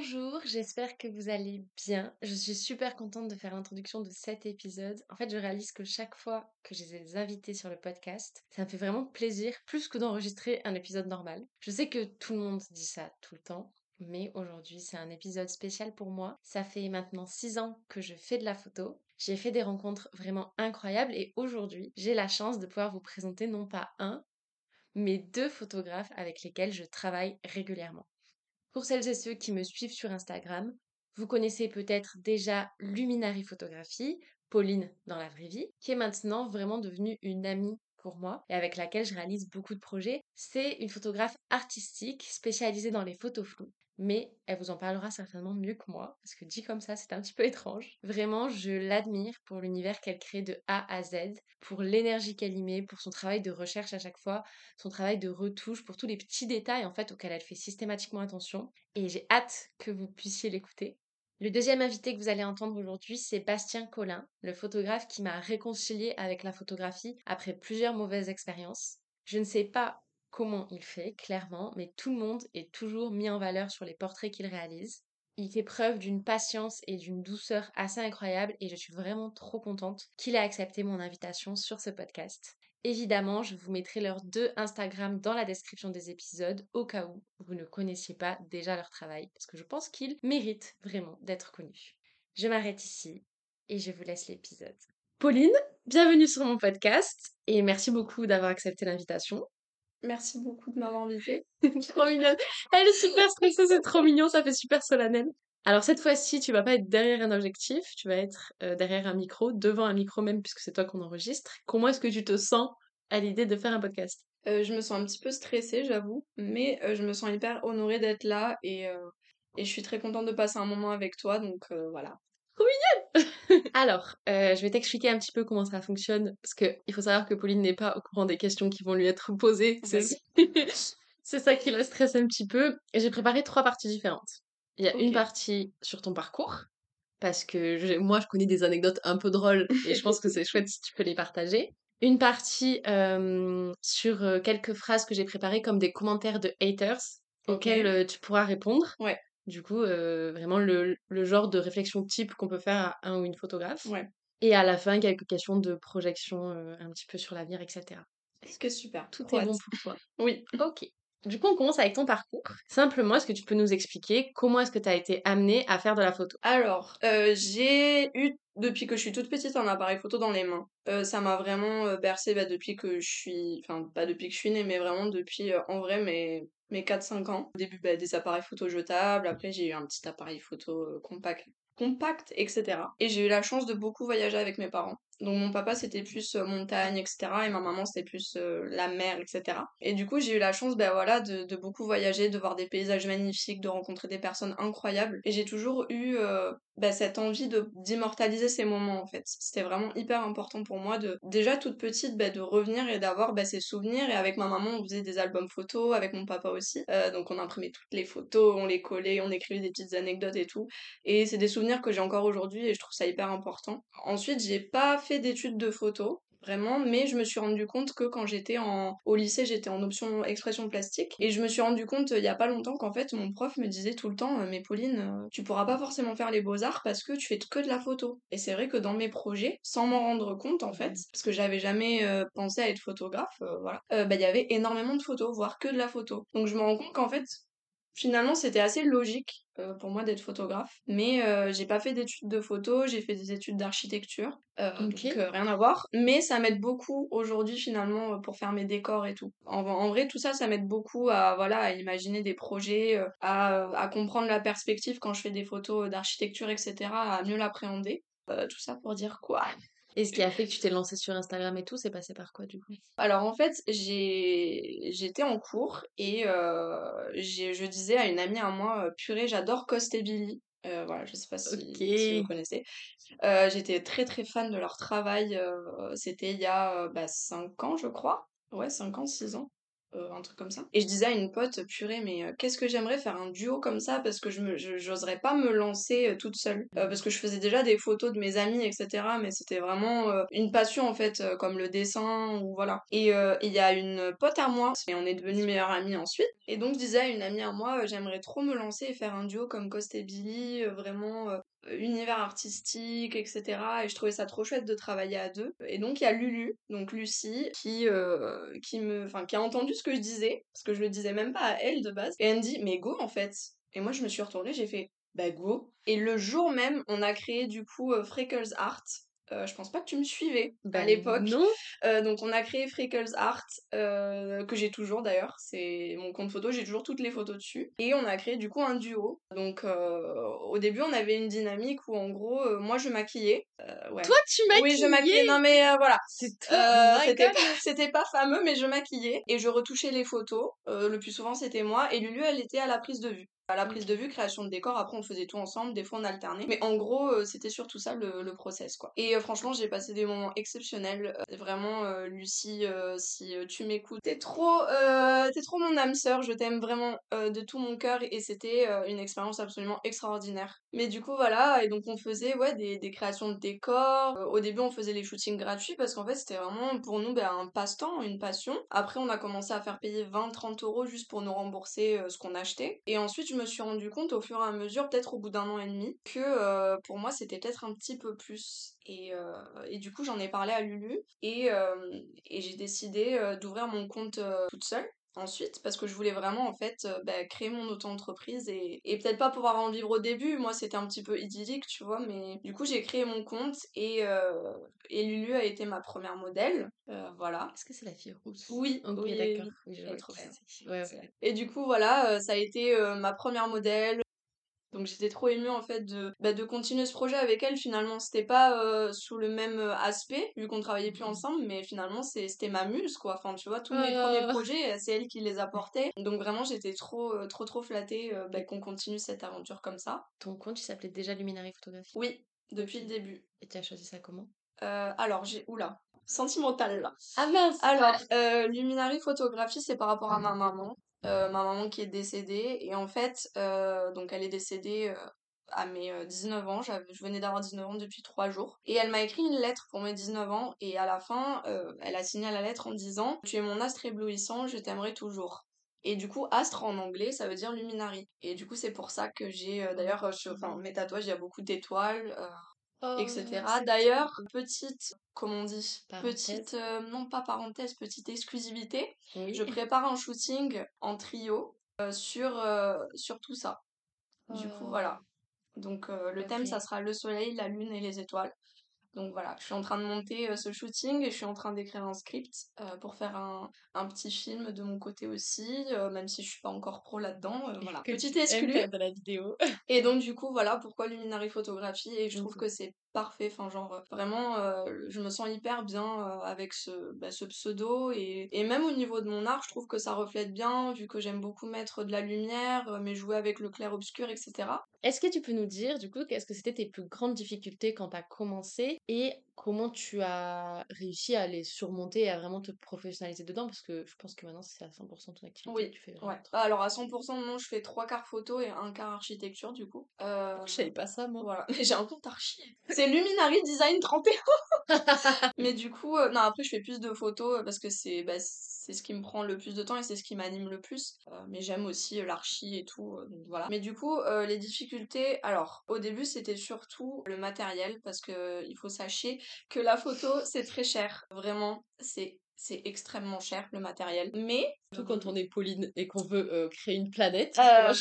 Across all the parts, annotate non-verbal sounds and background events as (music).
Bonjour, j'espère que vous allez bien. Je suis super contente de faire l'introduction de cet épisode. En fait, je réalise que chaque fois que j'ai des invités sur le podcast, ça me fait vraiment plaisir, plus que d'enregistrer un épisode normal. Je sais que tout le monde dit ça tout le temps, mais aujourd'hui, c'est un épisode spécial pour moi. Ça fait maintenant six ans que je fais de la photo. J'ai fait des rencontres vraiment incroyables et aujourd'hui, j'ai la chance de pouvoir vous présenter non pas un, mais deux photographes avec lesquels je travaille régulièrement. Pour celles et ceux qui me suivent sur Instagram, vous connaissez peut-être déjà Luminary Photographie, Pauline dans la vraie vie, qui est maintenant vraiment devenue une amie pour moi et avec laquelle je réalise beaucoup de projets. C'est une photographe artistique spécialisée dans les photos floues mais elle vous en parlera certainement mieux que moi, parce que dit comme ça, c'est un petit peu étrange. Vraiment, je l'admire pour l'univers qu'elle crée de A à Z, pour l'énergie qu'elle y met, pour son travail de recherche à chaque fois, son travail de retouche, pour tous les petits détails en fait auxquels elle fait systématiquement attention. Et j'ai hâte que vous puissiez l'écouter. Le deuxième invité que vous allez entendre aujourd'hui, c'est Bastien Collin, le photographe qui m'a réconcilié avec la photographie après plusieurs mauvaises expériences. Je ne sais pas comment il fait, clairement, mais tout le monde est toujours mis en valeur sur les portraits qu'il réalise. Il fait preuve d'une patience et d'une douceur assez incroyable et je suis vraiment trop contente qu'il ait accepté mon invitation sur ce podcast. Évidemment, je vous mettrai leurs deux Instagram dans la description des épisodes au cas où vous ne connaissiez pas déjà leur travail parce que je pense qu'ils méritent vraiment d'être connus. Je m'arrête ici et je vous laisse l'épisode. Pauline, bienvenue sur mon podcast et merci beaucoup d'avoir accepté l'invitation. Merci beaucoup de m'avoir invitée. (laughs) trop mignonne. Elle est super stressée, c'est trop mignon, ça fait super solennel. Alors cette fois-ci, tu vas pas être derrière un objectif, tu vas être euh, derrière un micro, devant un micro même puisque c'est toi qu'on enregistre. Comment est-ce que tu te sens à l'idée de faire un podcast? Euh, Je me sens un petit peu stressée, j'avoue, mais euh, je me sens hyper honorée d'être là et, et je suis très contente de passer un moment avec toi, donc voilà. Trop mignonne (laughs) Alors, euh, je vais t'expliquer un petit peu comment ça fonctionne, parce que il faut savoir que Pauline n'est pas au courant des questions qui vont lui être posées. (laughs) C'est ça qui la stresse un petit peu. J'ai préparé trois parties différentes. Il y a une partie sur ton parcours, parce que moi, je connais des anecdotes un peu drôles, et je pense que c'est (laughs) chouette si tu peux les partager. Une partie euh, sur euh, quelques phrases que j'ai préparées comme des commentaires de haters, auxquels tu pourras répondre. Ouais. Du coup, euh, vraiment le, le, genre de réflexion type qu'on peut faire à un ou une photographe. Ouais. Et à la fin, quelques questions de projection euh, un petit peu sur l'avenir, etc. Est-ce que super Tout est bon (laughs) pour toi. oui. Ok. Du coup, on commence avec ton parcours. Simplement, est-ce que tu peux nous expliquer comment est-ce que tu as été amenée à faire de la photo? Alors, euh, j'ai eu, depuis que je suis toute petite, un appareil photo dans les mains. Euh, ça m'a vraiment euh, bercé bah, depuis que je suis... Enfin, pas depuis que je suis née, mais vraiment depuis, en vrai, mes, mes 4-5 ans. Au début, bah, des appareils photo jetables. Après, j'ai eu un petit appareil photo compact compact, etc. Et j'ai eu la chance de beaucoup voyager avec mes parents. Donc mon papa c'était plus euh, montagne, etc. Et ma maman c'était plus euh, la mer, etc. Et du coup j'ai eu la chance, ben voilà, de, beaucoup voyager, de voir des paysages magnifiques, de rencontrer des personnes incroyables. Et j'ai toujours eu euh, ben, cette envie de d'immortaliser ces moments en fait. C'était vraiment hyper important pour moi de déjà toute petite ben, de revenir et d'avoir ben, ces souvenirs. Et avec ma maman on faisait des albums photos, avec mon papa aussi. Euh, donc on imprimait toutes les photos, on les collait, on écrivait des petites anecdotes et tout. Et c'est des souvenirs que j'ai encore aujourd'hui et je trouve ça hyper important. Ensuite j'ai pas fait d'études de photo, vraiment, mais je me suis rendu compte que quand j'étais en au lycée, j'étais en option expression plastique et je me suis rendu compte il y a pas longtemps qu'en fait mon prof me disait tout le temps mais Pauline, euh, tu pourras pas forcément faire les beaux-arts parce que tu fais que de la photo. Et c'est vrai que dans mes projets, sans m'en rendre compte en fait, parce que j'avais jamais euh, pensé à être photographe, euh, voilà, bah il y avait énormément de photos, voire que de la photo. Donc je me rends compte qu'en fait Finalement, c'était assez logique euh, pour moi d'être photographe, mais euh, j'ai pas fait d'études de photo, j'ai fait des études d'architecture, euh, donc rien à voir. Mais ça m'aide beaucoup aujourd'hui finalement pour faire mes décors et tout. En, en vrai, tout ça, ça m'aide beaucoup à voilà à imaginer des projets, à, à comprendre la perspective quand je fais des photos d'architecture, etc., à mieux l'appréhender. tout ça pour dire quoi? Et ce qui a fait que tu t'es lancée sur Instagram et tout, c'est passé par quoi du coup? Alors en fait, j'ai j'étais en cours et euh, je disais à une amie à moi, euh, purée, j'adore Coste et Billy. Euh, voilà, je sais pas si, si vous connaissez. Euh, J'étais très très fan de leur travail. C'était il y a bah, 5 ans, je crois. Ouais, 5 ans, 6 ans. Euh, un truc comme ça. Et je disais à une pote, purée, mais euh, qu'est-ce que j'aimerais faire un duo comme ça? Parce que je pas me lancer euh, toute seule. parce que je faisais déjà des photos de mes amis, etc. Mais c'était vraiment une passion en fait, comme le dessin ou voilà. Et il y a une pote à moi, et on est devenus meilleures amies ensuite. Et donc je disais à une amie à moi, j'aimerais trop me lancer et faire un duo comme Cost et Billy, vraiment univers artistique, etc. Et je trouvais ça trop chouette de travailler à deux. Et donc il y a Lulu, donc Lucie, qui, euh, qui, me, qui a entendu ce que je disais, parce que je le disais même pas à elle de base. Et elle me dit, mais go en fait. Et moi je me suis retournée, j'ai fait, bah go. Et le jour même, on a créé du coup euh, Freckles Art, euh, je pense pas que tu me suivais à Ben l'époque. non. Euh, donc on a créé Freckles Art, euh, que j'ai toujours d'ailleurs, c'est mon compte photo, j'ai toujours toutes les photos dessus. Et on a créé du coup un duo. Donc au début on avait une dynamique où en gros moi je maquillais. ouais. Toi tu maquillais Oui je maquillais, non mais voilà. Oh c'était pas, c'était pas fameux mais je maquillais et je retouchais les photos. le plus souvent c'était moi et Lulu elle était à la prise de vue. À la prise de vue, création de décor, après on faisait tout ensemble, des fois on alternait. Mais en gros, euh, c'était surtout ça le, process quoi. Et euh, franchement, j'ai passé des moments exceptionnels. Euh, vraiment, Lucie, si tu m'écoutes, t'es trop, trop mon âme sœur, je t'aime vraiment de tout mon cœur et c'était une expérience absolument extraordinaire. Mais du coup, voilà, et donc on faisait ouais, des, des créations de décors. Au début, on faisait les shootings gratuits parce qu'en fait, c'était vraiment pour nous ben, un passe-temps, une passion. Après, on a commencé à faire payer 20-30 euros juste pour nous rembourser ce qu'on achetait. Et ensuite, je me suis rendu compte au fur et à mesure, peut-être au bout d'un an et demi, que euh, pour moi c'était peut-être un petit peu plus. Et, euh, du coup, j'en ai parlé à Lulu et, euh, j'ai décidé d'ouvrir mon compte toute seule. Ensuite, parce que je voulais vraiment en fait euh, bah, créer mon auto-entreprise et, et peut-être pas pouvoir en vivre au début, moi c'était un petit peu idyllique, tu vois, mais du coup j'ai créé mon compte et, euh, et Lulu a été ma première modèle, euh, voilà. Est-ce que c'est la fille rousse? Oui, Ok, oui, d'accord. Oui. Ouais, ouais. Et du coup, voilà, ça a été ma première modèle. Donc j'étais trop émue en fait de, bah, de continuer ce projet avec elle. Finalement, c'était pas euh, sous le même euh, aspect, vu qu'on travaillait plus Mhm. ensemble, mais finalement c'est- c'était ma muse quoi. Enfin, tu vois, tous mes premiers projets, euh, c'est elle qui les a portés. Donc vraiment, j'étais trop, euh, trop, trop flattée bah, qu'on continue cette aventure comme ça. Ton compte, il s'appelait déjà Luminary Photographie Oui, depuis le début. Et tu as choisi ça comment? Alors, j'ai. Oula, sentimental là. Ah mince Alors, euh, Luminary Photographie, c'est par rapport à ma maman. Euh, ma maman qui est décédée. Et en fait, euh, donc elle est décédée euh, à mes euh, 19 ans. Je venais d'avoir 19 ans depuis 3 jours. Et elle m'a écrit une lettre pour mes 19 ans. Et à la fin, elle a signé la lettre en disant Tu es mon astre éblouissant, je t'aimerai toujours. Et du coup, astre en anglais, ça veut dire luminary. Et du coup, c'est pour ça que j'ai. D'ailleurs, enfin, mes tatouages, il y a beaucoup d'étoiles. Oh, etc. c'est D'ailleurs, petite, comment on dit, Parenthèse. petite, euh, non pas parenthèse, petite exclusivité, Oui. je prépare un shooting en trio euh, sur, euh, sur tout ça. Du coup, Oh. voilà. Donc le thème, ça sera le soleil, la lune et les étoiles. Donc voilà, je suis en train de monter euh, ce shooting et je suis en train d'écrire un script euh, pour faire un, un petit film de mon côté aussi, euh, même si je suis pas encore pro là-dedans. voilà, (laughs) petite exclue. de la vidéo. Et donc du coup voilà pourquoi Luminary Photographie et je trouve Mhm. que c'est parfait, enfin genre euh, vraiment euh, je me sens hyper bien euh, avec ce, bah, ce pseudo et, et même au niveau de mon art je trouve que ça reflète bien vu que j'aime beaucoup mettre de la lumière mais jouer avec le clair-obscur etc. Est-ce que tu peux nous dire, du coup, qu'est-ce que c'était tes plus grandes difficultés quand tu as commencé et comment tu as réussi à les surmonter et à vraiment te professionnaliser dedans? Parce que je pense que maintenant, c'est à 100% ton activité Oui, que tu fais ouais. Alors à 100% non je fais trois quarts photo et un quart architecture du coup. Euh, Je savais pas ça, moi? voilà, mais j'ai un compte archi. (laughs) C'est Luminary Design 31 Mais du coup, euh, non, après, je fais plus de photos euh, parce que c'est bah, c'est ce qui me prend le plus de temps et c'est ce qui m'anime le plus. Euh, mais j'aime aussi euh, l'archi et tout, euh, donc voilà. Mais du coup, euh, les difficultés, alors, au début, c'était surtout le matériel parce que il faut sachez que la photo, c'est très cher. Vraiment, c'est c'est extrêmement cher le matériel. Mais Surtout quand on est Pauline et qu'on veut euh, créer une planète. euh,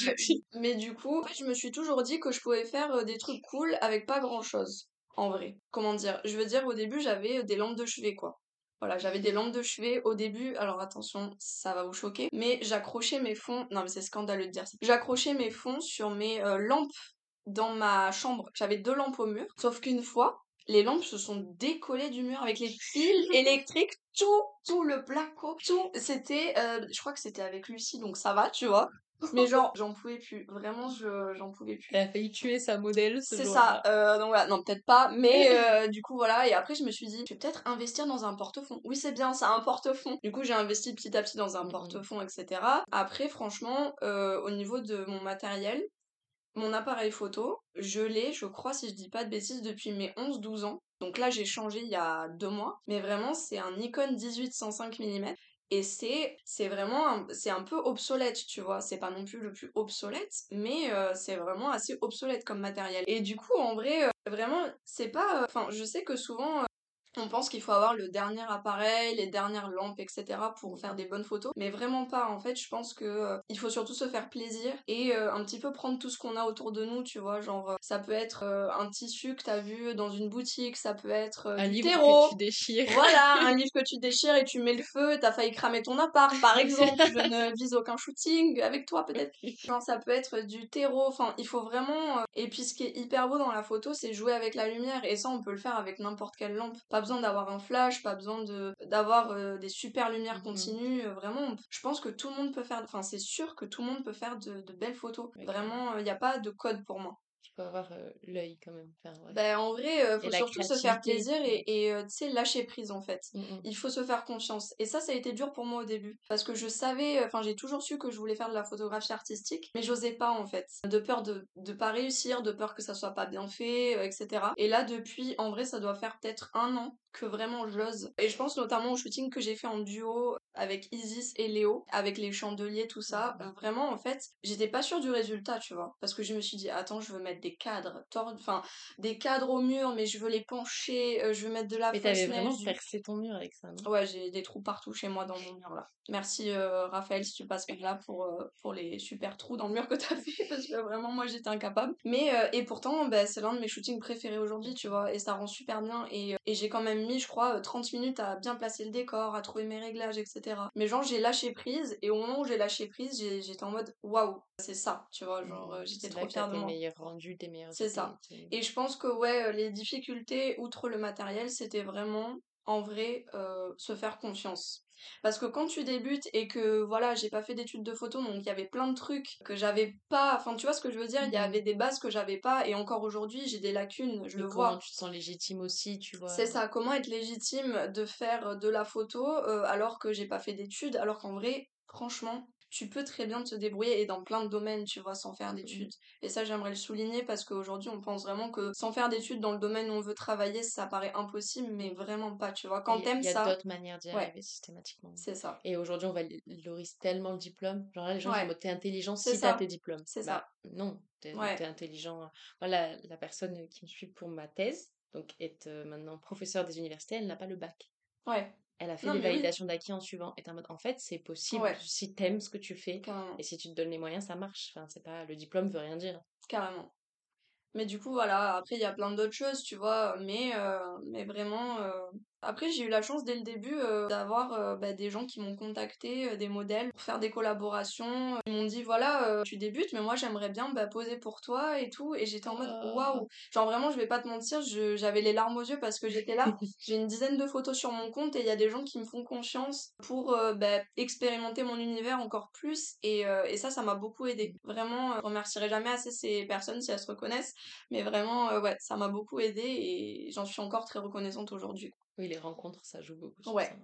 mais du coup, je me suis toujours dit que je pouvais faire des trucs cool avec pas grand chose. En vrai. Comment dire? Je veux dire, au début, j'avais des lampes de chevet, quoi. Voilà, j'avais des lampes de chevet au début. Alors attention, ça va vous choquer. Mais j'accrochais mes fonds. Non, mais c'est scandaleux de dire ça. J'accrochais mes fonds sur mes euh, lampes dans ma chambre. J'avais deux lampes au mur. Sauf qu'une fois, les lampes se sont décollées du mur avec les fils (laughs) électriques, tout, tout le placo, tout. C'était, euh, je crois que c'était avec Lucie, donc ça va, tu vois. Mais (laughs) genre, j'en pouvais plus. Vraiment, je, j'en pouvais plus. Elle a failli tuer sa modèle ce C'est ça. Euh, donc voilà, non, peut-être pas. Mais (laughs) euh, du coup, voilà. Et après, je me suis dit, je vais peut-être investir dans un porte-fond. Oui, c'est bien, ça, un porte-fond. Du coup, j'ai investi petit à petit dans un Mhm. porte-fond, etc. Après, franchement, euh, au niveau de mon matériel, mon appareil photo, je l'ai, je crois, si je dis pas de bêtises, depuis mes 11-12 ans. Donc là, j'ai changé il y a deux mois. Mais vraiment, c'est un Nikon 18-105 mm. Et c'est, c'est vraiment, c'est un peu obsolète, tu vois. C'est pas non plus le plus obsolète, mais euh, c'est vraiment assez obsolète comme matériel. Et du coup, en vrai, euh, vraiment, c'est pas. euh, Enfin, je sais que souvent. On pense qu'il faut avoir le dernier appareil, les dernières lampes, etc. pour faire des bonnes photos, mais vraiment pas. En fait, je pense que euh, il faut surtout se faire plaisir et euh, un petit peu prendre tout ce qu'on a autour de nous, tu vois. Genre, euh, ça peut être un tissu que t'as vu dans une boutique, ça peut être Un du livre terreau. que tu déchires. Voilà, (laughs) un livre que tu déchires et tu mets le feu, t'as failli cramer ton appart, par (laughs) exemple. Je ne vise aucun shooting avec toi, peut-être. (laughs) Genre, ça peut être du terreau. Enfin, il faut vraiment. Et puis, ce qui est hyper beau dans la photo, c'est jouer avec la lumière. Et ça, on peut le faire avec n'importe quelle lampe. Pas besoin d'avoir un flash, pas besoin de d'avoir euh, des super lumières Mhm. continues. Euh, Vraiment, je pense que tout le monde peut faire. Enfin, c'est sûr que tout le monde peut faire de, de belles photos. Vraiment, il n'y a pas de code pour moi. Faut avoir euh, l'œil quand même. Enfin, ouais. Ben, en vrai, euh, faut surtout se faire plaisir et, et euh, tu sais, lâcher prise en fait. Mm, mm. Il faut se faire confiance. Et ça, ça a été dur pour moi au début. Parce que je savais, enfin, j'ai toujours su que je voulais faire de la photographie artistique, mais j'osais pas en fait. De peur de, de pas réussir, de peur que ça soit pas bien fait, etc. Et là, depuis, en vrai, ça doit faire peut-être un an que vraiment j'ose. Et je pense notamment au shooting que j'ai fait en duo avec Isis et Léo, avec les chandeliers, tout ça. Mhm. Euh, vraiment, en fait, j'étais pas sûre du résultat, tu vois. Parce que je me suis dit, attends, je veux mettre des cadres, tordus, enfin, des cadres au mur, mais je veux les pencher, euh, je veux mettre de la Mais t'avais vraiment du- percé ton mur avec ça, non? Ouais, j'ai des trous partout chez moi dans mon mur là. Merci euh, Raphaël si tu passes par là pour, pour les super trous dans le mur que t'as fait (laughs) parce que vraiment moi j'étais incapable. Mais et pourtant bah, c'est l'un de mes shootings préférés aujourd'hui tu vois et ça rend super bien et, et j'ai quand même mis je crois euh, 30 minutes à bien placer le décor, à trouver mes réglages etc. Mais genre j'ai lâché prise et au moment où j'ai lâché prise j'étais en mode waouh c'est ça tu vois genre euh, j'étais trop fière de moi. meilleurs rendus, tes meilleurs C'est ça. Et je pense que ouais, euh, les difficultés, outre le matériel, c'était vraiment, en vrai, euh, se faire confiance. Parce que quand tu débutes et que voilà, j'ai pas fait d'études de photo, donc il y avait plein de trucs que j'avais pas. Enfin, tu vois ce que je veux dire? Il y Mhm. avait des bases que j'avais pas, et encore aujourd'hui, j'ai des lacunes, je Et le comment vois. tu te sens légitime aussi, tu vois? C'est ça, comment être légitime de faire de la photo euh, alors que j'ai pas fait d'études, alors qu'en vrai, franchement, tu peux très bien te débrouiller et dans plein de domaines, tu vois, sans faire d'études. Et ça, j'aimerais le souligner parce qu'aujourd'hui, on pense vraiment que sans faire d'études dans le domaine où on veut travailler, ça paraît impossible, mais vraiment pas, tu vois. Quand t'aimes il y a ça, d'autres manières d'y ouais. arriver systématiquement. c'est ça. Et aujourd'hui, on valorise tellement le diplôme. Genre là, les gens sont en Ouais, mode t'es intelligent c'est si t'as ça. tes diplômes. C'est Bah ça. non, t'es Ouais. intelligent. Voilà, la personne qui me suit pour ma thèse, donc est euh, maintenant professeure des universités, elle n'a pas le bac. Ouais, Elle a fait Non, des oui. validations d'acquis en suivant. Et t'es en mode, en fait, c'est possible Ouais. si t'aimes ce que tu fais carrément. et si tu te donnes les moyens, ça marche. Enfin, c'est pas le diplôme veut rien dire. Carrément. Mais du coup, voilà, après, il y a plein d'autres choses, tu vois, mais, euh, mais vraiment... euh, Après, j'ai eu la chance dès le début euh, d'avoir euh, bah, des gens qui m'ont contacté, euh, des modèles, pour faire des collaborations. Ils m'ont dit, voilà, tu débutes, mais moi, j'aimerais bien bah, poser pour toi et tout. Et j'étais en mode, Oh. waouh Genre, vraiment, je vais pas te mentir, j'avais les larmes aux yeux parce que j'étais là. (laughs) J'ai une dizaine de photos sur mon compte et il y a des gens qui me font confiance pour bah, expérimenter mon univers encore plus. Et, et ça, ça m'a beaucoup aidé. Vraiment, je remercierai jamais assez ces personnes si elles se reconnaissent. Mais vraiment, ouais, ça m'a beaucoup aidé et j'en suis encore très reconnaissante aujourd'hui. Oui, les rencontres, ça joue beaucoup sur Ouais. ça.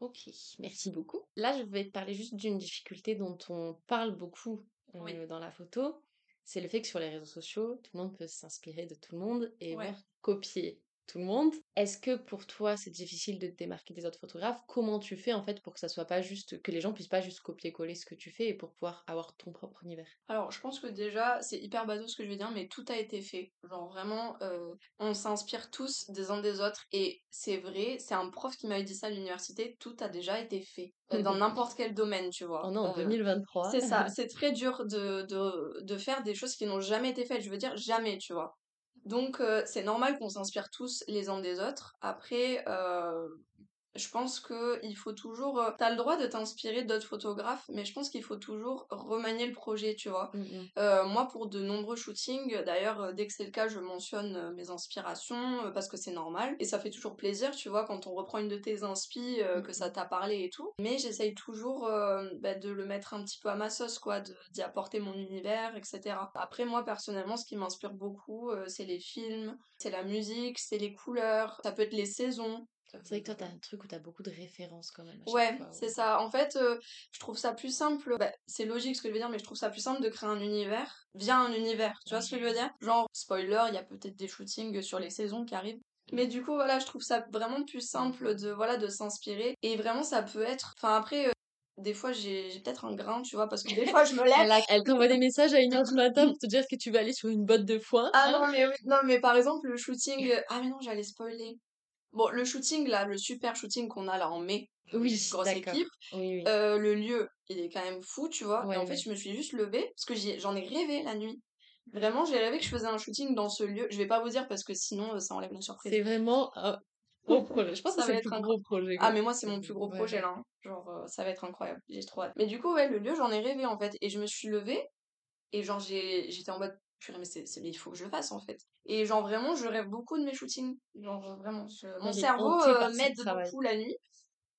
Ok, merci beaucoup. Là, je vais te parler juste d'une difficulté dont on parle beaucoup euh, Oui. dans la photo. C'est le fait que sur les réseaux sociaux, tout le monde peut s'inspirer de tout le monde et Ouais. copier tout le monde. Est-ce que pour toi, c'est difficile de te démarquer des autres photographes? Comment tu fais en fait pour que ça soit pas juste, que les gens puissent pas juste copier-coller ce que tu fais et pour pouvoir avoir ton propre univers? Alors, je pense que déjà, c'est hyper bateau ce que je vais dire, mais tout a été fait. Genre vraiment, euh, on s'inspire tous des uns des autres et c'est vrai, c'est un prof qui m'avait dit ça à l'université, tout a déjà été fait. Euh, Dans (laughs) n'importe quel domaine, tu vois. On est en Euh, 2023. C'est ça, (laughs) c'est très dur de, de, de faire des choses qui n'ont jamais été faites. Je veux dire, jamais, tu vois. Donc, euh, c'est normal qu'on s'inspire tous les uns des autres. Après, euh, je pense que il faut toujours. euh, T'as le droit de t'inspirer d'autres photographes, mais je pense qu'il faut toujours remanier le projet, tu vois. Mm, mm. Euh, moi, pour de nombreux shootings, d'ailleurs, euh, dès que c'est le cas, je mentionne mes inspirations parce que c'est normal et ça fait toujours plaisir, tu vois, quand on reprend une de tes inspi, euh, que ça t'a parlé et tout. Mais j'essaye toujours euh, bah, de le mettre un petit peu à ma sauce, quoi, d'y apporter mon univers, etc. Après, moi, personnellement, ce qui m'inspire beaucoup, c'est les films, c'est la musique, c'est les couleurs, ça peut être les saisons. C'est vrai que toi, t'as un truc où t'as beaucoup de références quand même. Ouais, c'est ça. En fait, euh, je trouve ça plus simple. bah, c'est logique ce que je veux dire, mais je trouve ça plus simple de créer un univers via un univers. Tu vois ce que je veux dire? Genre, spoiler, il y a peut-être des shootings sur les saisons qui arrivent. Mais du coup, voilà, je trouve ça vraiment plus simple de, voilà, de s'inspirer. Et vraiment, ça peut être. Enfin, après, euh, des fois, j'ai peut-être un grain, tu vois, parce que des (laughs) fois, je me lève. Elle, a- elle t'envoie des messages à 1h du matin (laughs) pour te dire que tu vas aller sur une botte de foin. Ah non, mais oui. Non, mais par exemple, le shooting. Ah, mais non, j'allais spoiler. Bon, le shooting, là, le super shooting qu'on a là en mai, Oui, grosse équipe. Oui, oui. Euh, le lieu, il est quand même fou, tu vois. Ouais, et en fait, je me suis juste levée parce que j'en ai rêvé la nuit. Vraiment, j'ai rêvé que je faisais un shooting dans ce lieu. Je vais pas vous dire parce que sinon, ça enlève la surprise. C'est vraiment un gros projet. Je pense Ça que c'est va être un- gros projet. Ah, mais moi, c'est mon plus gros Ouais, projet là. hein. Genre, euh, ça va être incroyable. J'ai trop hâte. Mais du coup, ouais, le lieu, j'en ai rêvé en fait. Et je me suis levée et genre, j'étais en mode, purée, mais c'est, mais il faut que je le fasse en fait. Et genre, vraiment, je rêve beaucoup de mes shootings. Genre, euh, vraiment. je- Mon Il cerveau euh, m'aide beaucoup la nuit.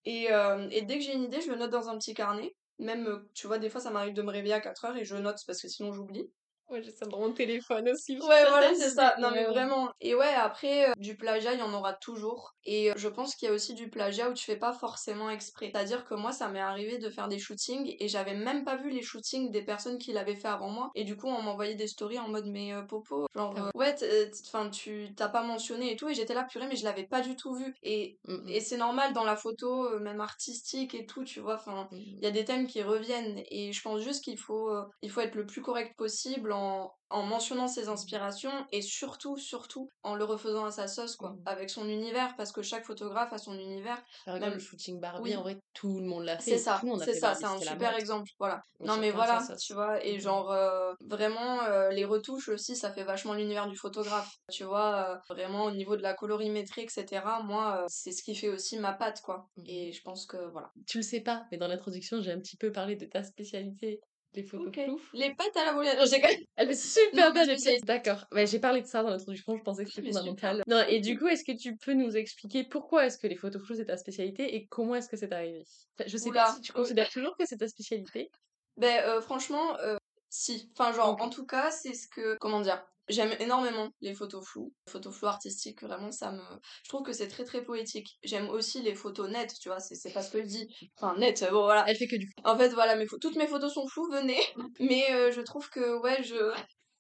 Et, euh, et dès que j'ai une idée, je le note dans un petit carnet. Même, euh, tu vois, des fois, ça m'arrive de me réveiller à 4 heures et je note parce que sinon, j'oublie. Ouais, j'ai ça dans mon téléphone aussi. Ouais, voilà, c'est ça. Non, mais vraiment. Et ouais, après, euh, du plagiat, il y en aura toujours. Et euh, je pense qu'il y a aussi du plagiat où tu fais pas forcément exprès. C'est-à-dire que moi, ça m'est arrivé de faire des shootings et j'avais même pas vu les shootings des personnes qui l'avaient fait avant moi. Et du coup, on m'envoyait des stories en mode, mais euh, Popo, genre, Ah euh, ouais, t- enfin, tu t'as pas mentionné et tout. Et j'étais là, purée, mais je l'avais pas du tout vu. Et, Mm, et c'est normal dans la photo, euh, même artistique et tout, tu vois. Enfin, Mm. il y a des thèmes qui reviennent et je pense juste qu'il faut, euh, il faut être le plus correct possible en, en mentionnant ses inspirations et surtout, surtout en le refaisant à sa sauce, quoi, Mhm. avec son univers, parce que chaque photographe a son univers. Par exemple, même- le shooting Barbie, oui. en vrai, tout le monde l'a fait. C'est ça, c'est ça, c'est un super exemple, voilà. Non mais voilà, tu vois, et Mhm. genre euh, vraiment euh, les retouches aussi, ça fait vachement l'univers du photographe, tu vois, euh, vraiment au niveau de la colorimétrie, etc. Moi, c'est ce qui fait aussi ma patte, quoi. Mhm. Et je pense que voilà. Tu le sais pas, mais dans l'introduction, j'ai un petit peu parlé de ta spécialité, les photos Ok. floues. Les pattes à la bolognese, (laughs) j'ai quand même- Elle fait super bien les. D'accord. Ouais, j'ai parlé de ça dans l'introduction, je pensais que c'était Mais fondamental. Non, et du coup, est-ce que tu peux nous expliquer pourquoi est-ce que les photos floues c'est ta spécialité et comment est-ce que c'est arrivé? Enfin, Je sais Oula, pas si tu euh, considères toujours que c'est ta spécialité. Ben euh, franchement, euh, si. Enfin genre, en tout cas, c'est ce que... Comment dire? J'aime énormément les photos floues. Les photos floues artistiques, vraiment, ça me... Je trouve que c'est très très poétique. J'aime aussi les photos nettes, tu vois, c'est pas ce que je dis. Enfin, nettes, bon voilà. Elle fait que du En fait, voilà, mes toutes mes photos sont floues, venez. (laughs) Mais euh, je trouve que, ouais, je...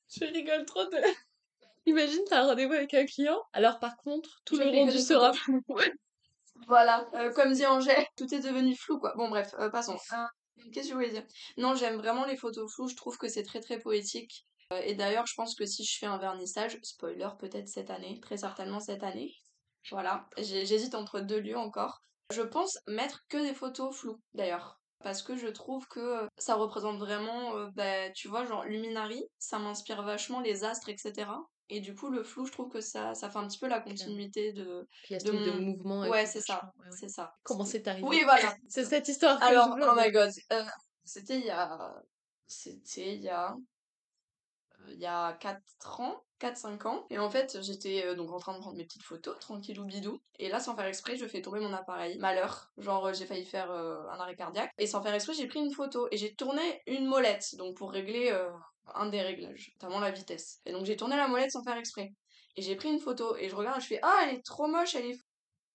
Je rigole trop de... (laughs) Imagine, t'as un rendez-vous avec un client, alors par contre, tout Je le rendu sera flou. Voilà, euh, comme dit Angèle, tout est devenu flou, quoi. Bon, bref, euh, passons. Qu'est-ce que je voulais dire? Non, j'aime vraiment les photos floues, je trouve que c'est très très poétique. Euh, et d'ailleurs, je pense que si je fais un vernissage, spoiler, peut-être cette année, très certainement cette année, voilà, j'hésite entre deux lieux encore. Je pense mettre que des photos floues, d'ailleurs. Parce que je trouve que euh, ça représente vraiment, euh, bah, tu vois, genre Luminari, ça m'inspire vachement les astres, etc. Et du coup, le flou, je trouve que ça, ça fait un petit peu la continuité de, Puis il y a ce de truc de mon... mouvement. Ouais, c'est ça, ouais, ouais. c'est ça. Comment c'est arrivé? Oui, voilà. (laughs) C'est cette histoire Alors, oh my god, euh, c'était il y a, c'était il y a, il y a 4 ans, 4-5 ans. Et en fait, j'étais euh, donc en train de prendre mes petites photos, tranquillou bidou. Et là, sans faire exprès, je fais tomber mon appareil. Malheur. Genre, euh, j'ai failli faire euh, un arrêt cardiaque. Et sans faire exprès, j'ai pris une photo. Et j'ai tourné une molette. Donc, pour régler un des réglages, notamment la vitesse. Et donc, j'ai tourné la molette sans faire exprès. Et j'ai pris une photo. Et je regarde, je fais, ah, elle est trop moche, elle est...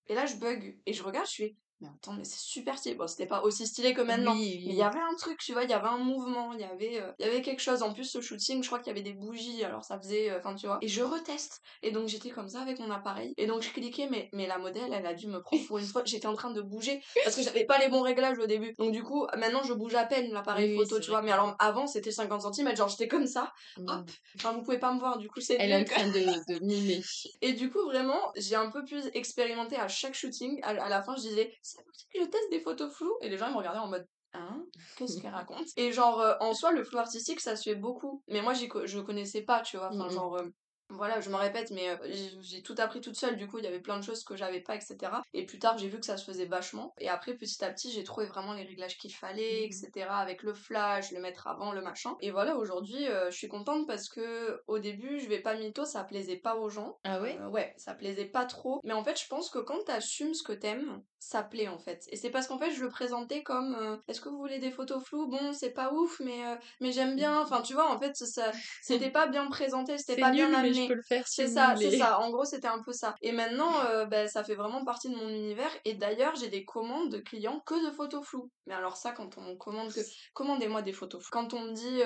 Et là, je bug. Et je regarde, je fais, mais attends, mais c'est super stylé. Bon, c'était pas aussi stylé que maintenant. Oui, Mais il y avait un truc, tu vois, il y avait un mouvement, il y avait, euh, il y avait quelque chose. En plus, ce shooting, je crois qu'il y avait des bougies, alors ça faisait, euh, enfin, tu vois. Et je reteste. Et donc, j'étais comme ça avec mon appareil. Et donc, je cliquais, mais, mais la modèle, elle a dû me prendre pour une fois. J'étais en train de bouger parce que j'avais pas les bons réglages au début. Donc, du coup, maintenant, je bouge à peine l'appareil Oui, photo, tu vrai vois. Mais alors, avant, c'était 50 cm, genre, j'étais comme ça. Mm. Hop. Enfin, vous pouvez pas me voir, du coup, c'est Elle est en train de, de mimer. Et du coup, vraiment, j'ai un peu plus expérimenté à chaque shooting. À, à la fin, je disais, c'est possible que je teste des photos floues. Et les gens, ils me regardaient en mode, hein Qu'est-ce qu'elle (laughs) raconte? Et genre, euh, en soi, le flou artistique, ça se fait beaucoup. Mais moi, je connaissais pas, tu vois. Enfin, Mhm. genre, euh, Voilà, je me répète, mais euh, j'ai- tout appris toute seule, du coup, il y avait plein de choses que j'avais pas, etc. Et plus tard, j'ai vu que ça se faisait vachement. Et après, petit à petit, j'ai trouvé vraiment les réglages qu'il fallait, etc. Avec le flash, le mettre avant, le machin. Et voilà, aujourd'hui, je suis contente parce que au début, je vais pas mytho, ça plaisait pas aux gens. Ah ouais? Ouais, ça plaisait pas trop. Mais en fait, je pense que quand t'assumes ce que t'aimes, ça plaît en fait. Et c'est parce qu'en fait, je le présentais comme euh, est-ce que vous voulez des photos floues? Bon, c'est pas ouf, mais, euh, mais j'aime bien. Enfin, tu vois, en fait, ça, (laughs) c'était pas bien présenté, c'était pas nul, bien mais je amené. peux le faire si C'est ça, c'est ça. En gros, c'était un peu ça. Et maintenant, euh, ben, ça fait vraiment partie de mon univers. Et d'ailleurs, j'ai des commandes de clients que de photos floues. Mais alors ça, quand on commande que... (laughs) Commandez-moi des photos floues. Quand on me dit...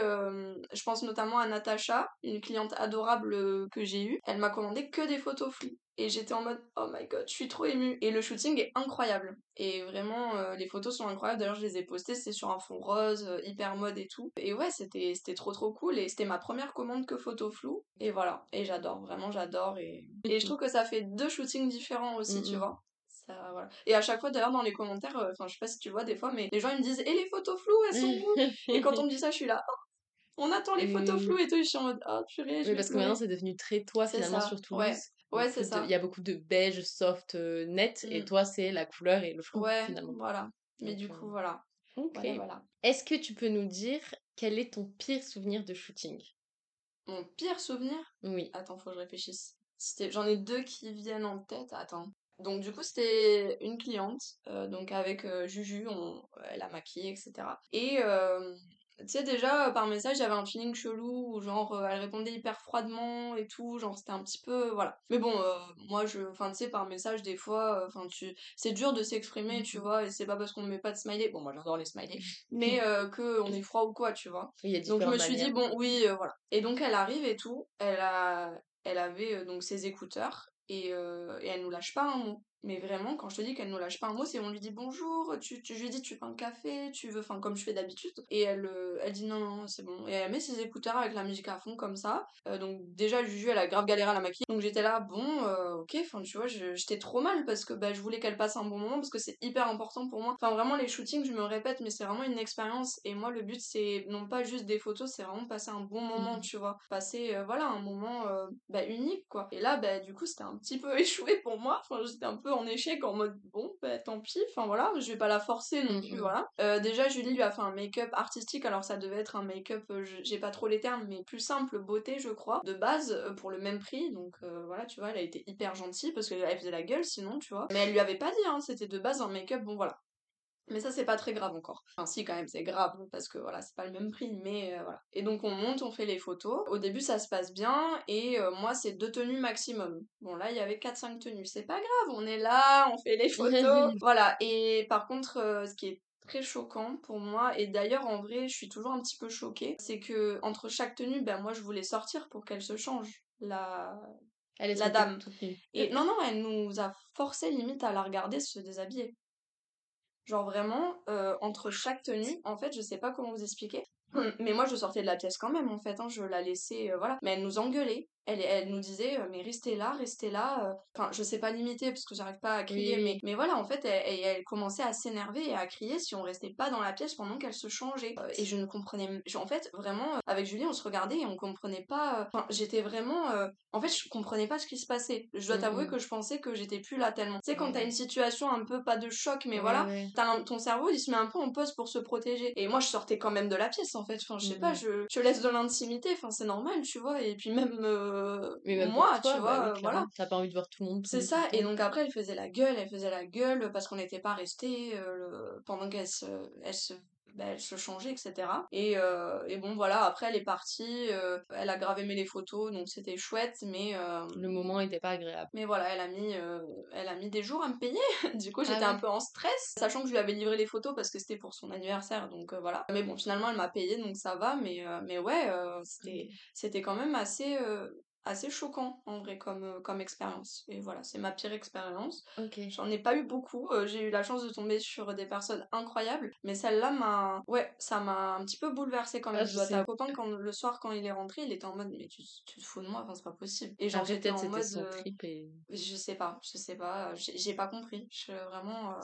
je pense notamment à Natacha, une cliente adorable euh, que j'ai eue. Elle m'a commandé que des photos floues. Et j'étais en mode, oh my god, je suis trop émue. Et le shooting est incroyable. Et vraiment, euh, les photos sont incroyables. D'ailleurs, je les ai postées, c'est sur un fond rose, euh, hyper mode et tout. Et ouais, c'était trop trop cool. Et c'était ma première commande que photo floue. Et voilà. Et j'adore, vraiment j'adore. Et... et je trouve que ça fait deux shootings différents aussi, tu Mhm. vois. Ça, voilà. Et à chaque fois, d'ailleurs, dans les commentaires, euh, enfin, je sais pas si tu vois des fois, mais les gens ils me disent, et les photos floues, elles sont où? Et quand on me dit ça, je suis là, Oh, on attend les photos Oui. floues et tout. Et je suis en mode, oh purée, je Oui, parce que maintenant c'est devenu très toi C'est finalement ça, sur Toulouse. ouais. Ouais, c'est ça. Il y a beaucoup de beige, soft, euh, net, et Mm. toi c'est la couleur et le flou Ouais, finalement. voilà. Mais Donc, du coup, voilà. Ok. Voilà, voilà. Est-ce que tu peux nous dire quel est ton pire souvenir de shooting? Mon pire souvenir? Oui. Attends, faut que je réfléchisse. J'en ai deux qui viennent en tête. Attends. Donc du coup, c'était une cliente, euh, donc avec euh, Juju, on... elle a maquillé, etc. Et euh, tu sais, déjà, par message, j'avais un feeling chelou, où genre, euh, elle répondait hyper froidement et tout, genre, c'était un petit peu... Voilà. Mais bon, euh, moi, je... Enfin, tu sais, par message, des fois, enfin, tu... C'est dur de s'exprimer, tu vois, et c'est pas parce qu'on met pas de smiley, bon, moi, j'adore les smileys, (laughs) mais euh, que on est froid ou quoi, tu vois. Il y a Donc je me suis dit, bon, oui, euh, voilà. Et donc elle arrive et tout, elle a, elle avait euh, donc ses écouteurs et, euh, et elle nous lâche pas un mot. Mais vraiment, quand je te dis qu'elle nous lâche pas un mot, c'est on lui dit bonjour, tu, tu, je lui dis tu veux un café, tu veux, enfin comme je fais d'habitude. Et elle, euh, elle dit non, non, c'est bon. Et elle met ses écouteurs avec la musique à fond comme ça. Euh, donc déjà, Juju, elle a grave galéré à la maquiller. Donc j'étais là, bon, euh, ok, enfin tu vois, j'étais trop mal parce que bah, je voulais qu'elle passe un bon moment parce que c'est hyper important pour moi. Enfin vraiment, les shootings, je me répète, mais c'est vraiment une expérience. Et moi, le but, c'est non pas juste des photos, c'est vraiment passer un bon moment, Mhm. tu vois. Passer, euh, voilà, un moment bah, unique, quoi. Et là, bah, du coup, c'était un petit peu (laughs) échoué pour moi. Enfin, j'étais un peu en échec en mode, bon, bah, tant pis. Enfin, voilà, je vais pas la forcer non plus, Mhm. voilà. Euh, déjà, Julie lui a fait un make-up artistique, alors ça devait être un make-up, euh, j'ai pas trop les termes, mais plus simple, beauté, je crois, de base, euh, pour le même prix. Donc, euh, voilà, tu vois, elle a été hyper gentille parce qu'elle faisait la gueule sinon, tu vois. Mais elle lui avait pas dit, hein, c'était de base un make-up, bon, voilà. Mais ça, c'est pas très grave encore. Enfin, si, quand même, c'est grave, parce que voilà, c'est pas le même prix, mais euh, voilà. Et donc, on monte, on fait les photos. Au début, ça se passe bien, et euh, moi, c'est deux tenues maximum. Bon, là, il y avait 4-5 tenues. C'est pas grave, on est là, on fait les photos. (laughs) voilà. Et par contre, euh, ce qui est très choquant pour moi, et d'ailleurs, en vrai, je suis toujours un petit peu choquée, c'est que entre chaque tenue, ben, moi, je voulais sortir pour qu'elle se change. La, Elle est la dame. Et non, non, elle nous a forcé limite à la regarder se déshabiller. Genre vraiment, euh, entre chaque tenue, en fait, je sais pas comment vous expliquer. Mais moi, je sortais de la pièce quand même, en fait. hein, je la laissais, euh, voilà. Mais elle nous engueulait. Elle, elle nous disait, euh, mais restez là, restez là. euh. Enfin, je sais pas limiter parce que j'arrive pas à crier. Oui, oui. Mais, mais voilà, en fait, elle, elle- commençait à s'énerver et à crier si on restait pas dans la pièce pendant qu'elle se changeait. Euh, et je ne comprenais... je- En fait, vraiment, avec Julie, on se regardait et on comprenait pas... Enfin, j'étais vraiment... euh, En fait, je comprenais pas ce qui se passait. Je dois t'avouer Mhm. que je pensais que j'étais plus là tellement. Tu sais, quand t'as une situation un peu, pas de choc, mais voilà, l'im- ton cerveau il se met un peu en pause pour se protéger et moi je sortais quand même de la pièce en fait enfin je sais pas Mhm. je, je laisse de l'intimité enfin c'est normal tu vois et puis même euh, Mais même moi toi, tu bah vois oui, euh, voilà. T'as pas envie de voir tout le monde c'est ça et donc après elle faisait la gueule elle faisait la gueule parce qu'on n'était pas resté pendant qu'elle se elle se bah, elle se changeait, etc. Et, euh, et bon, voilà, après, elle est partie, euh, elle a gravé mes les photos, donc c'était chouette, mais, euh, Le moment était pas agréable. mais voilà, elle a mis, euh, elle a mis des jours à me payer. (laughs) du coup, j'étais Ah un ouais. peu en stress, sachant que je lui avais livré les photos parce que c'était pour son anniversaire, donc euh, voilà. Mais bon, finalement, elle m'a payé, donc ça va. Mais, euh, mais ouais, euh, c'était, c'était quand même assez, euh, assez choquant en vrai comme, euh, comme expérience. Et voilà, c'est ma pire expérience. J'en ai pas eu beaucoup. euh, j'ai eu la chance de tomber sur des personnes incroyables, mais celle-là m'a, ouais, ça m'a un petit peu bouleversée quand même. Ah, je dois copain quand le soir quand il est rentré, il était en mode mais tu, tu te fous de moi, enfin c'est pas possible. Et genre j'étais en mode, son euh, trip et je sais pas, je sais pas, j'ai pas compris. Je vraiment. euh,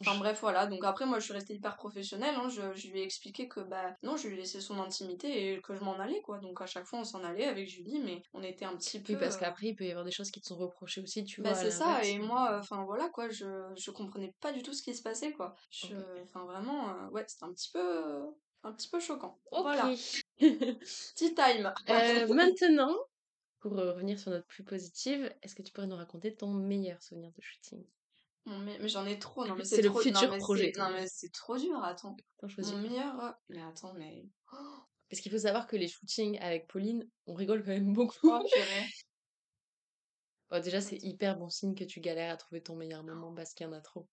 Enfin bref, voilà. Donc après, moi, je suis restée hyper professionnelle. Hein. Je, je lui ai expliqué que, bah, non, je lui ai laissé son intimité et que je m'en allais, quoi. Donc à chaque fois, on s'en allait avec Julie, mais on était été un petit peu. Oui, parce euh, qu'après, il peut y avoir des choses qui te sont reprochées aussi, tu Bah vois, c'est ça, et moi, enfin voilà quoi, je, je comprenais pas du tout ce qui se passait quoi. Enfin vraiment, euh, ouais, c'était un petit peu, un petit peu choquant. Ok. Voilà, (laughs) tea time. Euh, (laughs) maintenant, pour revenir sur notre plus positive, est-ce que tu pourrais nous raconter ton meilleur souvenir de shooting? Mais, mais j'en ai trop, non mais C'est le trop, non futur mais projet, non mais c'est trop dur, attends. T'en choisis Mon meilleur, mais attends, mais, Parce qu'il faut savoir que les shootings avec Pauline, on rigole quand même (laughs) beaucoup. oh. Bon, déjà, c'est hyper bon signe que tu galères à trouver ton meilleur moment parce qu'il y en a trop.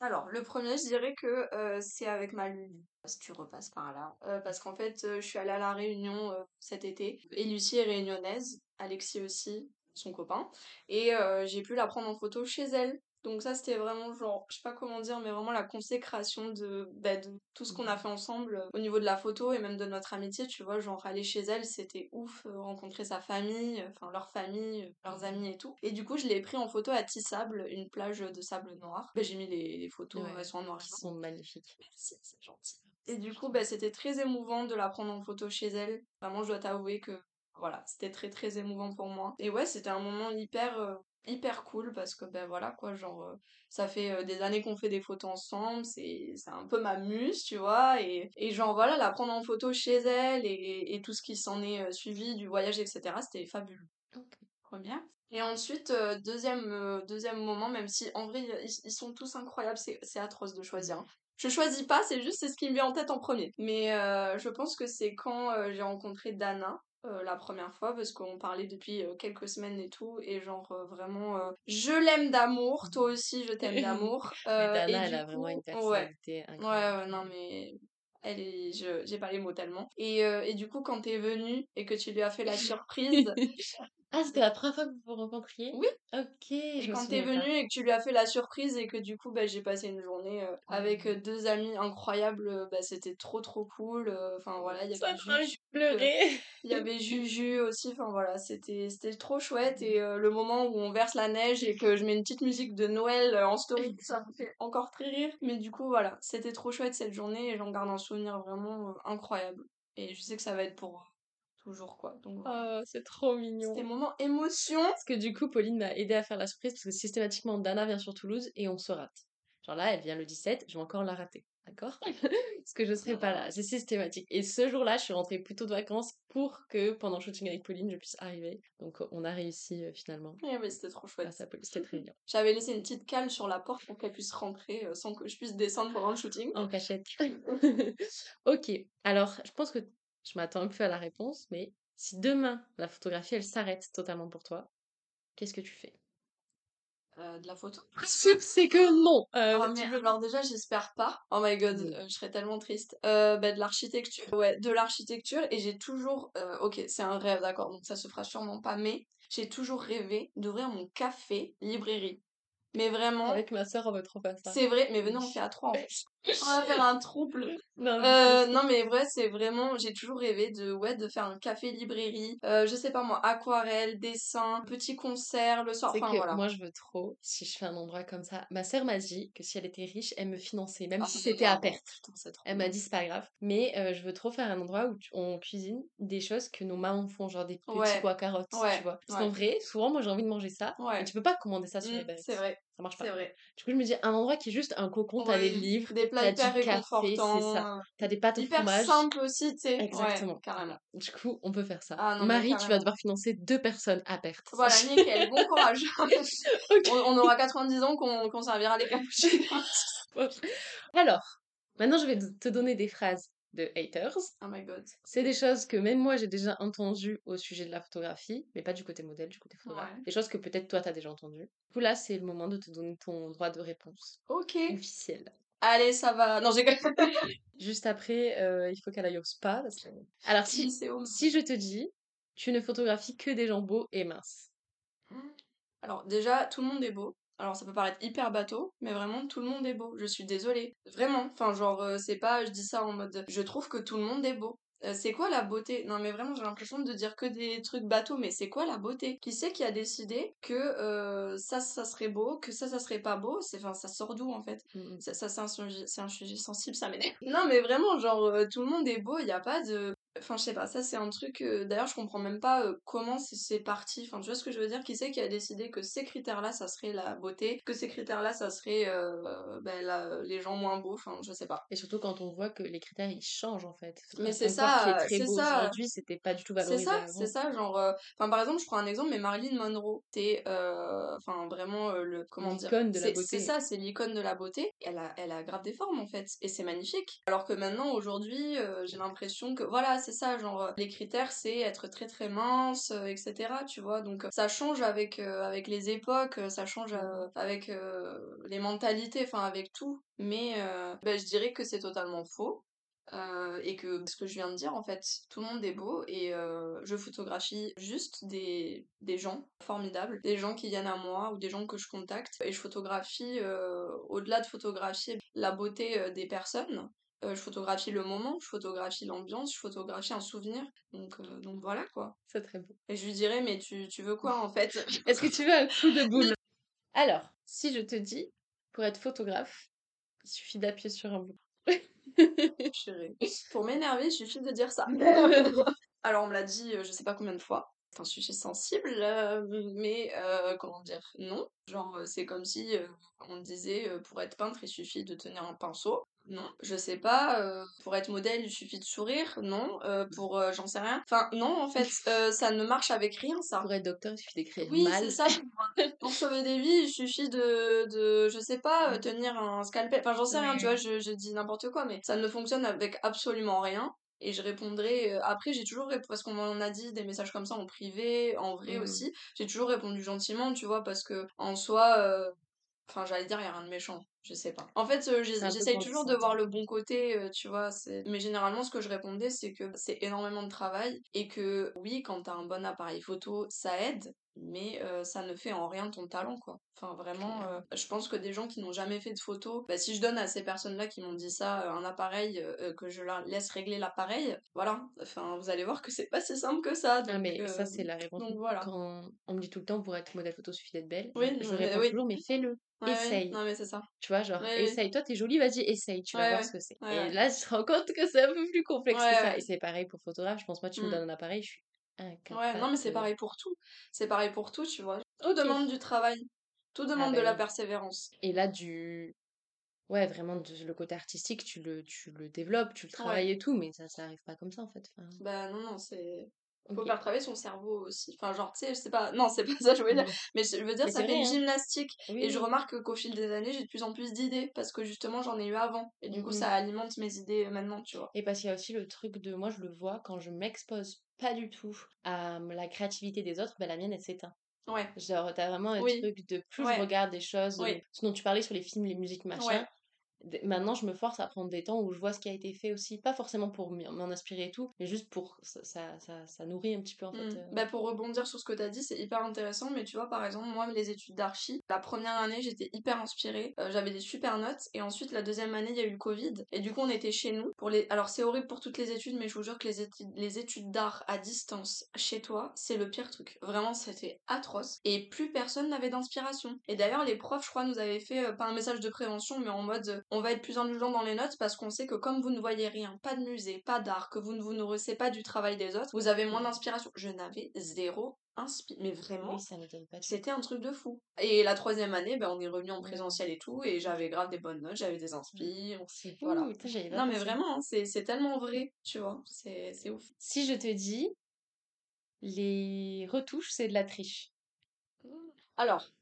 Alors, le premier, je dirais que euh, c'est avec ma Lulu. Si tu repasses par là. Euh, parce qu'en fait, euh, je suis allée à la Réunion cet été. Et Lucie est réunionnaise. Alexis aussi, son copain. Et j'ai pu la prendre en photo chez elle. Donc ça, c'était vraiment genre, je sais pas comment dire, mais vraiment la consécration de, bah, de tout ce qu'on a fait ensemble euh, au niveau de la photo et même de notre amitié, tu vois, genre aller chez elle, c'était ouf, euh, rencontrer sa famille, euh, enfin leur famille, leurs amis et tout. Et du coup, je l'ai pris en photo à Tissable, une plage de sable noir. Bah, j'ai mis les, les photos, Ouais, elles sont en noir blanc. sont magnifiques. Merci, c'est gentil. Et du coup, bah, c'était très émouvant de la prendre en photo chez elle. Vraiment, je dois t'avouer que voilà, c'était très très émouvant pour moi. Et ouais, c'était un moment hyper hyper cool parce que ben voilà quoi, genre euh, ça fait euh, des années qu'on fait des photos ensemble, c'est c'est un peu ma muse, tu vois, et, et genre voilà, la prendre en photo chez elle et, et tout ce qui s'en est euh, suivi du voyage, etc. C'était fabuleux. Ok. Première. Et ensuite, deuxième, deuxième moment, même si en vrai ils, ils sont tous incroyables, c'est c'est atroce de choisir. hein. Je choisis pas, c'est juste c'est ce qui me vient en tête en premier. Mais euh, je pense que c'est quand euh, j'ai rencontré Dana. Euh, la première fois parce qu'on parlait depuis euh, quelques semaines et tout et genre euh, vraiment je l'aime d'amour toi aussi je t'aime (laughs) d'amour Mais et elle a vraiment une personnalité ouais incroyable. ouais non mais elle est je j'ai pas les mots tellement et et du coup quand t'es venue et que tu lui as fait la surprise (laughs) Ah, c'était la première fois que vous vous rencontriez? oui Ok, et quand t'es souvenais pas. venu et que tu lui as fait la surprise et que du coup bah, j'ai passé une journée euh, avec euh, deux amis incroyables, euh, bah, c'était trop trop cool. Enfin voilà, il y avait Juju, (laughs) il y avait Juju aussi. Enfin voilà, c'était c'était trop chouette et euh, le moment où on verse la neige et que je mets une petite musique de Noël en story, (laughs) ça me fait encore très rire. Mais du coup voilà, c'était trop chouette cette journée et j'en garde un souvenir vraiment incroyable. Et je sais que ça va être pour toujours quoi. Donc. Oh, c'est trop C'était mignon. moment émotion. Parce que du coup, Pauline m'a aidé à faire la surprise parce que systématiquement, Dana vient sur Toulouse et on se rate. Genre là, elle vient le 17, je vais encore la rater. D'accord? (laughs) Parce que je serai pas là. C'est systématique. Et ce jour-là, je suis rentrée plus tôt de vacances pour que pendant le shooting avec Pauline, je puisse arriver. Donc on a réussi euh, finalement. Ouais, mais c'était trop chouette. C'était très bien. (laughs) J'avais laissé une petite cale sur la porte pour qu'elle puisse rentrer euh, sans que je puisse descendre pendant le shooting. En cachette. (laughs) ok. Alors, je pense que je m'attends un peu à la réponse, mais si demain, la photographie, elle s'arrête totalement pour toi, qu'est-ce que tu fais? Euh, de la photo. (laughs) C'est que non. Euh, Oh, mais alors déjà, j'espère pas. Oh my god, euh, je serais tellement triste. Bah, de l'architecture. Ouais, de l'architecture. Et j'ai toujours... ok, c'est un rêve, d'accord, donc ça se fera sûrement pas. Mais j'ai toujours rêvé d'ouvrir mon café librairie. Mais vraiment, Avec ma soeur, on va trop faire ça. c'est vrai. Mais venez, on fait à trois en (laughs) plus. On va faire un trouble. (laughs) Non, mais Euh, c'est- non mais vrai c'est vraiment j'ai toujours rêvé de ouais de faire un café librairie euh, je sais pas moi aquarelle dessin petit concert le soir enfin que voilà moi, je veux trop, si je fais un endroit comme ça. Ma sœur m'a dit que si elle était riche, elle me finançait, même Ah, si c'était à perte. Putain, c'est trop Elle m'a dit c'est pas grave. Mais euh, je veux trop faire un endroit où on cuisine des choses que nos mamans font, genre des petits Ouais. pois carottes, Ouais, tu vois. Parce ouais. qu'en vrai, souvent, moi j'ai envie de manger ça. Ouais. Tu peux pas commander ça sur Mm, Uber Eats. c'est vrai Ça marche pas. c'est vrai Du coup, je me dis un endroit qui est juste un cocon, t'as les Ouais, livres, des plats t'as hyper du café, c'est ça. réconfortants T'as des pâtes au hyper fromage. simple aussi tu sais ouais Exactement. carrément Du coup, on peut faire ça. ah non Marie, tu vas devoir financer deux personnes à perte. voilà nickel bon (laughs) courage Ok. (laughs) on, on aura 90 ans qu'on qu'on servira les cappuccinos (laughs) Alors, maintenant je vais te donner des phrases de haters. oh my god C'est des choses que même moi j'ai déjà entendues au sujet de la photographie, mais pas du côté modèle, du côté photographe. Ouais. Des choses que peut-être toi t'as déjà entendues. Du coup là, c'est le moment de te donner ton droit de réponse ok officiel. allez ça va non j'ai (laughs) Juste après, euh, il faut qu'elle aille au spa. parce que- Alors si, si je te dis, tu ne photographies que des gens beaux et minces. Alors déjà, tout le monde est beau. Alors ça peut paraître hyper bateau, mais vraiment tout le monde est beau. Je suis désolée. Vraiment. Enfin genre euh, c'est pas je dis ça en mode je trouve que tout le monde est beau. Euh, c'est quoi la beauté? Non mais vraiment j'ai l'impression de dire que des trucs bateaux, mais c'est quoi la beauté? Qui c'est qui a décidé que euh, ça ça serait beau, que ça ça serait pas beau? C'est enfin ça sort d'où en fait? Mm, mm. Ça, ça c'est un sujet c'est un sujet sensible, ça m'énerve. Non mais vraiment genre euh, tout le monde est beau, il y a pas de Enfin, je sais pas, ça c'est un truc. euh, D'ailleurs, je comprends même pas euh, comment c'est c'est parti. Enfin, tu vois ce que je veux dire? Qui c'est qui a décidé que ces critères-là, ça serait la beauté, que ces critères-là, ça serait euh, ben, la- les gens moins beaux? Enfin, je sais pas. Et surtout quand on voit que les critères ils changent en fait. Mais c'est ça, c'est ça. aujourd'hui, c'était pas du tout C'est valorisé ça, avant. c'est ça, genre, enfin par exemple, je prends un exemple, mais Marilyn Monroe, c'est, euh, enfin vraiment le, comment dire, L'icône de la c'est beauté. c'est ça, c'est l'icône de la beauté. Elle a, elle a grave des formes en fait, et c'est magnifique. Alors que maintenant, aujourd'hui, j'ai l'impression que, voilà, c'est ça, genre, euh, les critères, c'est être très très mince, euh, etc. Tu vois, donc euh, ça change avec avec les époques, ça change avec les mentalités, enfin avec tout. Mais ben, je dirais que c'est totalement faux. Et que ce que je viens de dire en fait tout le monde est beau et je photographie juste des, des gens formidables des gens qui viennent à moi ou des gens que je contacte et je photographie au-delà de photographier la beauté des personnes je photographie le moment je photographie l'ambiance je photographie un souvenir donc, euh, donc voilà quoi C'est très beau. et je lui dirais mais tu, tu veux quoi en fait? (laughs) Est-ce que tu veux un coup de (laughs) boule? Alors, si je te dis, pour être photographe, il suffit d'appuyer sur un bouton. (laughs) Pour m'énerver, il suffit de dire ça. Alors, on me l'a dit, euh, je sais pas combien de fois. C'est un sujet sensible, euh, mais euh, comment dire, non. Genre, euh, c'est comme si euh, on disait euh, pour être peintre, il suffit de tenir un pinceau. Non, je sais pas. euh, pour être modèle, il suffit de sourire. Non, euh, pour euh, j'en sais rien. Enfin, non, en fait, (laughs) ça ne marche avec rien, ça. Pour être docteur, il suffit d'écrire Oui, mal. c'est ça. Pour, sauver des vies, il suffit de, de je sais pas, Mm. euh, tenir un scalpel. Enfin, j'en sais rien, tu vois, je, je dis n'importe quoi, mais ça ne fonctionne avec absolument rien. Et je répondrai. après, j'ai toujours répondu, parce qu'on m'en a dit des messages comme ça en privé, en vrai Mhm. aussi. J'ai toujours répondu gentiment, tu vois, parce que en soi, euh, enfin, j'allais dire, il y a rien de méchant. Je sais pas. En fait, euh, j'essaye toujours de voir le bon côté, euh, tu vois. Mais généralement, ce que je répondais, c'est que c'est énormément de travail et que oui, quand t'as un bon appareil photo, ça aide, mais euh, ça ne fait en rien ton talent, quoi. Enfin, vraiment, euh, je pense que des gens qui n'ont jamais fait de photo, bah, si je donne à ces personnes-là qui m'ont dit ça un appareil, euh, que je leur laisse régler l'appareil, voilà. Enfin, vous allez voir que c'est pas si simple que ça. Ah, donc, mais euh, ça, c'est la réponse. donc voilà. Quand on me dit tout le temps pour être modèle photo, suffit d'être belle, Oui, je mais réponds oui. toujours, mais fais-le, Ouais, ouais. essaye. Non, mais c'est ça. Tu vois, genre, Ouais, ouais. essaye. Toi, t'es jolie, vas-y, essaye, tu vas Ouais, voir ouais. ce que c'est. Ouais, Et ouais. là, je te rends compte que c'est un peu plus complexe Ouais, que ça. ouais. Et c'est pareil pour photographe. Je pense, moi, tu me Mm. donnes un appareil, je suis Ouais, incapable. non, mais c'est pareil pour tout. C'est pareil pour tout, tu vois. Tout demande du travail. Tout demande bah de la persévérance. Et là, du. Ouais, vraiment, le côté artistique, tu le, tu le développes, tu le travailles et tout, mais ça, ça arrive pas comme ça, en fait. Enfin, Bah non, non, c'est... Faut ok. faire travailler son cerveau aussi. Enfin, genre, tu sais, je sais pas... Non, c'est pas ça que je voulais dire. Mais je veux dire, Mais ça fait vrai, une hein. gymnastique. Oui, Et je remarque qu'au fil des années, j'ai de plus en plus d'idées. Parce que justement, j'en ai eu avant. Et du coup, Mhm. ça alimente mes idées euh, maintenant, tu vois. Et parce qu'il y a aussi le truc de, moi je le vois quand je m'expose pas du tout à hum, la créativité des autres, ben la mienne elle s'éteint. Ouais, Genre t'as vraiment un Oui. truc de plus Ouais. je regarde des choses, Oui. euh, ce dont tu parlais sur les films, les musiques, machin. Ouais. Maintenant je me force à prendre des temps où je vois ce qui a été fait aussi, pas forcément pour m'en inspirer et tout, mais juste pour ça, ça, ça, ça nourrit un petit peu en fait. Mm. euh. Bah pour rebondir sur ce que tu as dit, c'est hyper intéressant, mais tu vois, par exemple, moi, les études d'archi, la première année, j'étais hyper inspirée, euh, j'avais des super notes, et ensuite, la deuxième année, il y a eu le Covid, et du coup, on était chez nous. Pour les... Alors, c'est horrible pour toutes les études, mais je vous jure que les études, les études d'art à distance, chez toi, c'est le pire truc. Vraiment, c'était atroce, et plus personne n'avait d'inspiration. Et d'ailleurs, les profs, je crois, nous avaient fait, euh, pas un message de prévention, mais en mode, on va être plus indulgent dans les notes, parce qu'on sait que comme vous ne voyez rien, pas de musée, pas d'art, que vous ne vous nourrissez pas du travail des autres, vous avez moins d'inspiration. Je n'avais zéro inspi... Mais vraiment, Oui, c'était un truc de fou. Et la troisième année, ben, on est revenu en présentiel et tout, et j'avais grave des bonnes notes, j'avais des inspi. on- C'est Voilà. Non, mais vraiment, hein, c'est tellement vrai, tu vois, c'est c'est ouf. Si je te dis, les retouches c'est de la triche. Alors,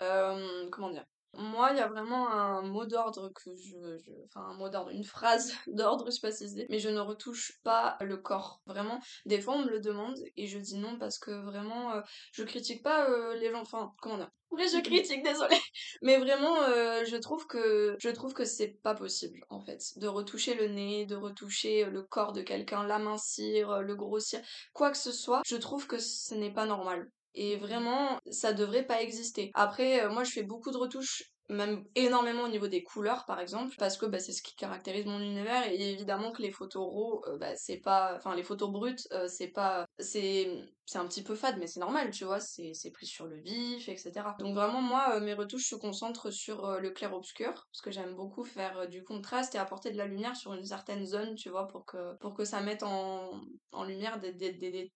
euh, comment dire? Moi, il y a vraiment un mot d'ordre que je, je- Enfin, un mot d'ordre, une phrase (laughs) d'ordre, je sais pas si c'est... Mais je ne retouche pas le corps. Vraiment, des fois, on me le demande et je dis non parce que vraiment, euh, je critique pas euh, les gens... Enfin, comment dire? Oui, je (laughs) critique, désolé (laughs) Mais vraiment, euh, je trouve que... Je trouve que c'est pas possible, en fait. De retoucher le nez, de retoucher le corps de quelqu'un, l'amincir, le grossir, quoi que ce soit. Je trouve que ce n'est pas normal. Et vraiment, ça devrait pas exister. Après, euh, moi, je fais beaucoup de retouches même énormément au niveau des couleurs par exemple parce que bah, c'est ce qui caractérise mon univers. Et évidemment que les photos raw euh, bah, c'est pas enfin les photos brutes euh, c'est pas c'est c'est un petit peu fade mais c'est normal tu vois c'est pris sur le vif etc donc vraiment moi euh, mes retouches se concentrent sur le clair obscur parce que j'aime beaucoup faire du contraste et apporter de la lumière sur une certaine zone tu vois pour que pour que ça mette en, en lumière des, des, des, des,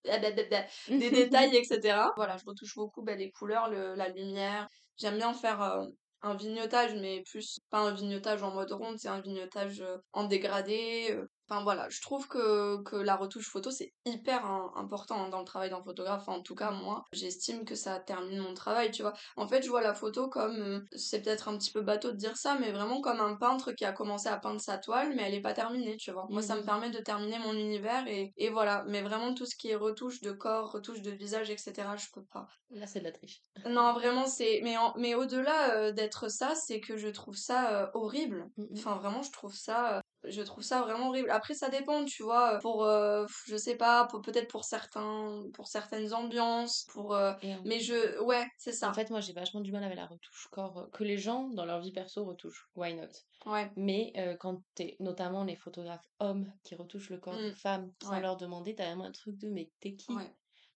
des (laughs) détails etc voilà je retouche beaucoup bah, les couleurs le, la lumière. J'aime bien faire un vignotage, mais plus pas un vignotage en mode ronde, c'est un vignotage euh, en dégradé, euh, Enfin voilà, je trouve que, que la retouche photo c'est hyper important hein, dans le travail d'un photographe. en tout cas, moi, j'estime que ça termine mon travail, tu vois. En fait, je vois la photo comme, euh, c'est peut-être un petit peu bateau de dire ça, mais vraiment comme un peintre qui a commencé à peindre sa toile, mais elle est pas terminée, tu vois. Moi, ça me mmh permet de terminer mon univers et, et voilà. Mais vraiment, tout ce qui est retouche de corps, retouche de visage, etc., je peux pas. Là, c'est de la triche. (laughs) Non, vraiment, c'est. Mais, mais au-delà euh, d'être ça, c'est que je trouve ça euh, horrible. Mmh enfin, vraiment, je trouve ça je trouve ça vraiment horrible. Après, ça dépend, tu vois, pour, euh, je sais pas, pour, peut-être pour certains, pour certaines ambiances, pour, euh, mais je, ouais, c'est ça. En fait, moi, j'ai vachement du mal avec la retouche corps, euh, que les gens, dans leur vie perso, retouchent. Why not? Ouais. Mais quand t'es, notamment les photographes hommes qui retouchent le corps de mmh. femmes sans leur demander, t'as vraiment un truc de, mais t'es qui?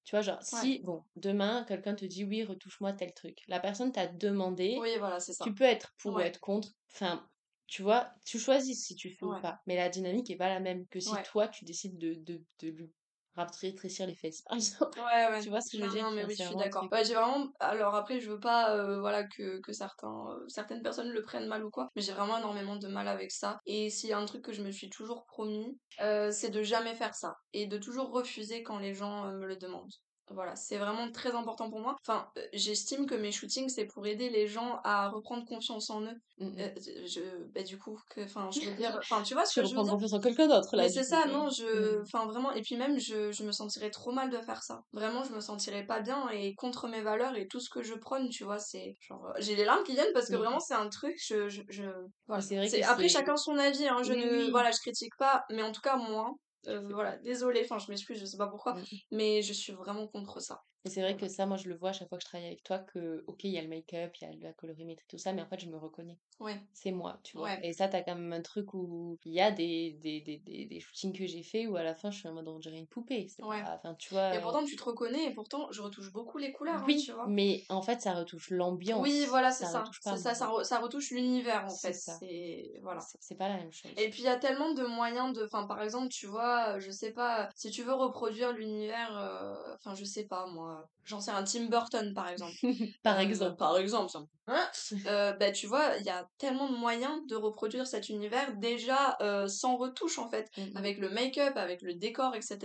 Tu vois, genre, si, bon, demain, quelqu'un te dit, oui, retouche-moi tel truc. La personne t'a demandé. Oui, voilà, c'est ça. Tu peux être pour ou être contre. Enfin, tu vois, tu choisis si tu fais ou pas. Mais la dynamique est pas la même que si toi, tu décides de, de, de lui rétrécir les fesses, par (laughs) exemple. Ouais, ouais. Tu vois ce que je veux dire? Non, mais oui, je suis d'accord. Ouais, j'ai vraiment... Alors après, je veux pas, euh, voilà, que, que certains, euh, certaines personnes le prennent mal ou quoi, mais j'ai vraiment énormément de mal avec ça. Et s'il y a un truc que je me suis toujours promis, euh, c'est de jamais faire ça. Et de toujours refuser quand les gens me le demandent. Voilà, c'est vraiment très important pour moi. Enfin, euh, j'estime que mes shootings, c'est pour aider les gens à reprendre confiance en eux. Mmh, mmh. Euh, je, bah, du coup, que, enfin, je veux (laughs) dire, enfin, tu vois ce que je veux dire? confiance en quelqu'un d'autre, là. c'est ça, non, je, mmh. enfin, vraiment, et puis même, je, je me sentirais trop mal de faire ça. Vraiment, je me sentirais pas bien et contre mes valeurs et tout ce que je prône, tu vois, c'est genre, euh, j'ai les larmes qui viennent parce que vraiment, c'est un truc, je, je, je... voilà. C'est Après, chacun son avis, hein, je ne, voilà, je critique pas, mais en tout cas, moi, voilà, désolée, enfin je m'excuse, je sais pas pourquoi, mmh mais je suis vraiment contre ça. Et c'est vrai que ça, moi je le vois à chaque fois que je travaille avec toi, que ok, il y a le make-up, il y a la colorimétrie, tout ça, mais en fait je me reconnais. Ouais. C'est moi, tu vois. Et ça, t'as quand même un truc où il y a des, des, des, des, shootings que j'ai fait où à la fin je suis en mode on dirait une poupée. Ouais. Enfin, tu vois. Et pourtant tu te reconnais et pourtant je retouche beaucoup les couleurs, hein, oui, tu vois. Mais en fait ça retouche l'ambiance. Oui, voilà, c'est ça. C'est ça, ça, retouche l'univers en fait. C'est voilà. C'est pas la même chose. Et puis il y a tellement de moyens de. Enfin, par exemple, tu vois, je sais pas, si tu veux reproduire l'univers, euh, enfin, je sais pas moi, law j'en sais un Tim Burton par exemple. (laughs) par euh, exemple. Par exemple, hein euh, bah, tu vois, il y a tellement de moyens de reproduire cet univers déjà euh, sans retouche en fait, mmh avec le make-up, avec le décor, etc.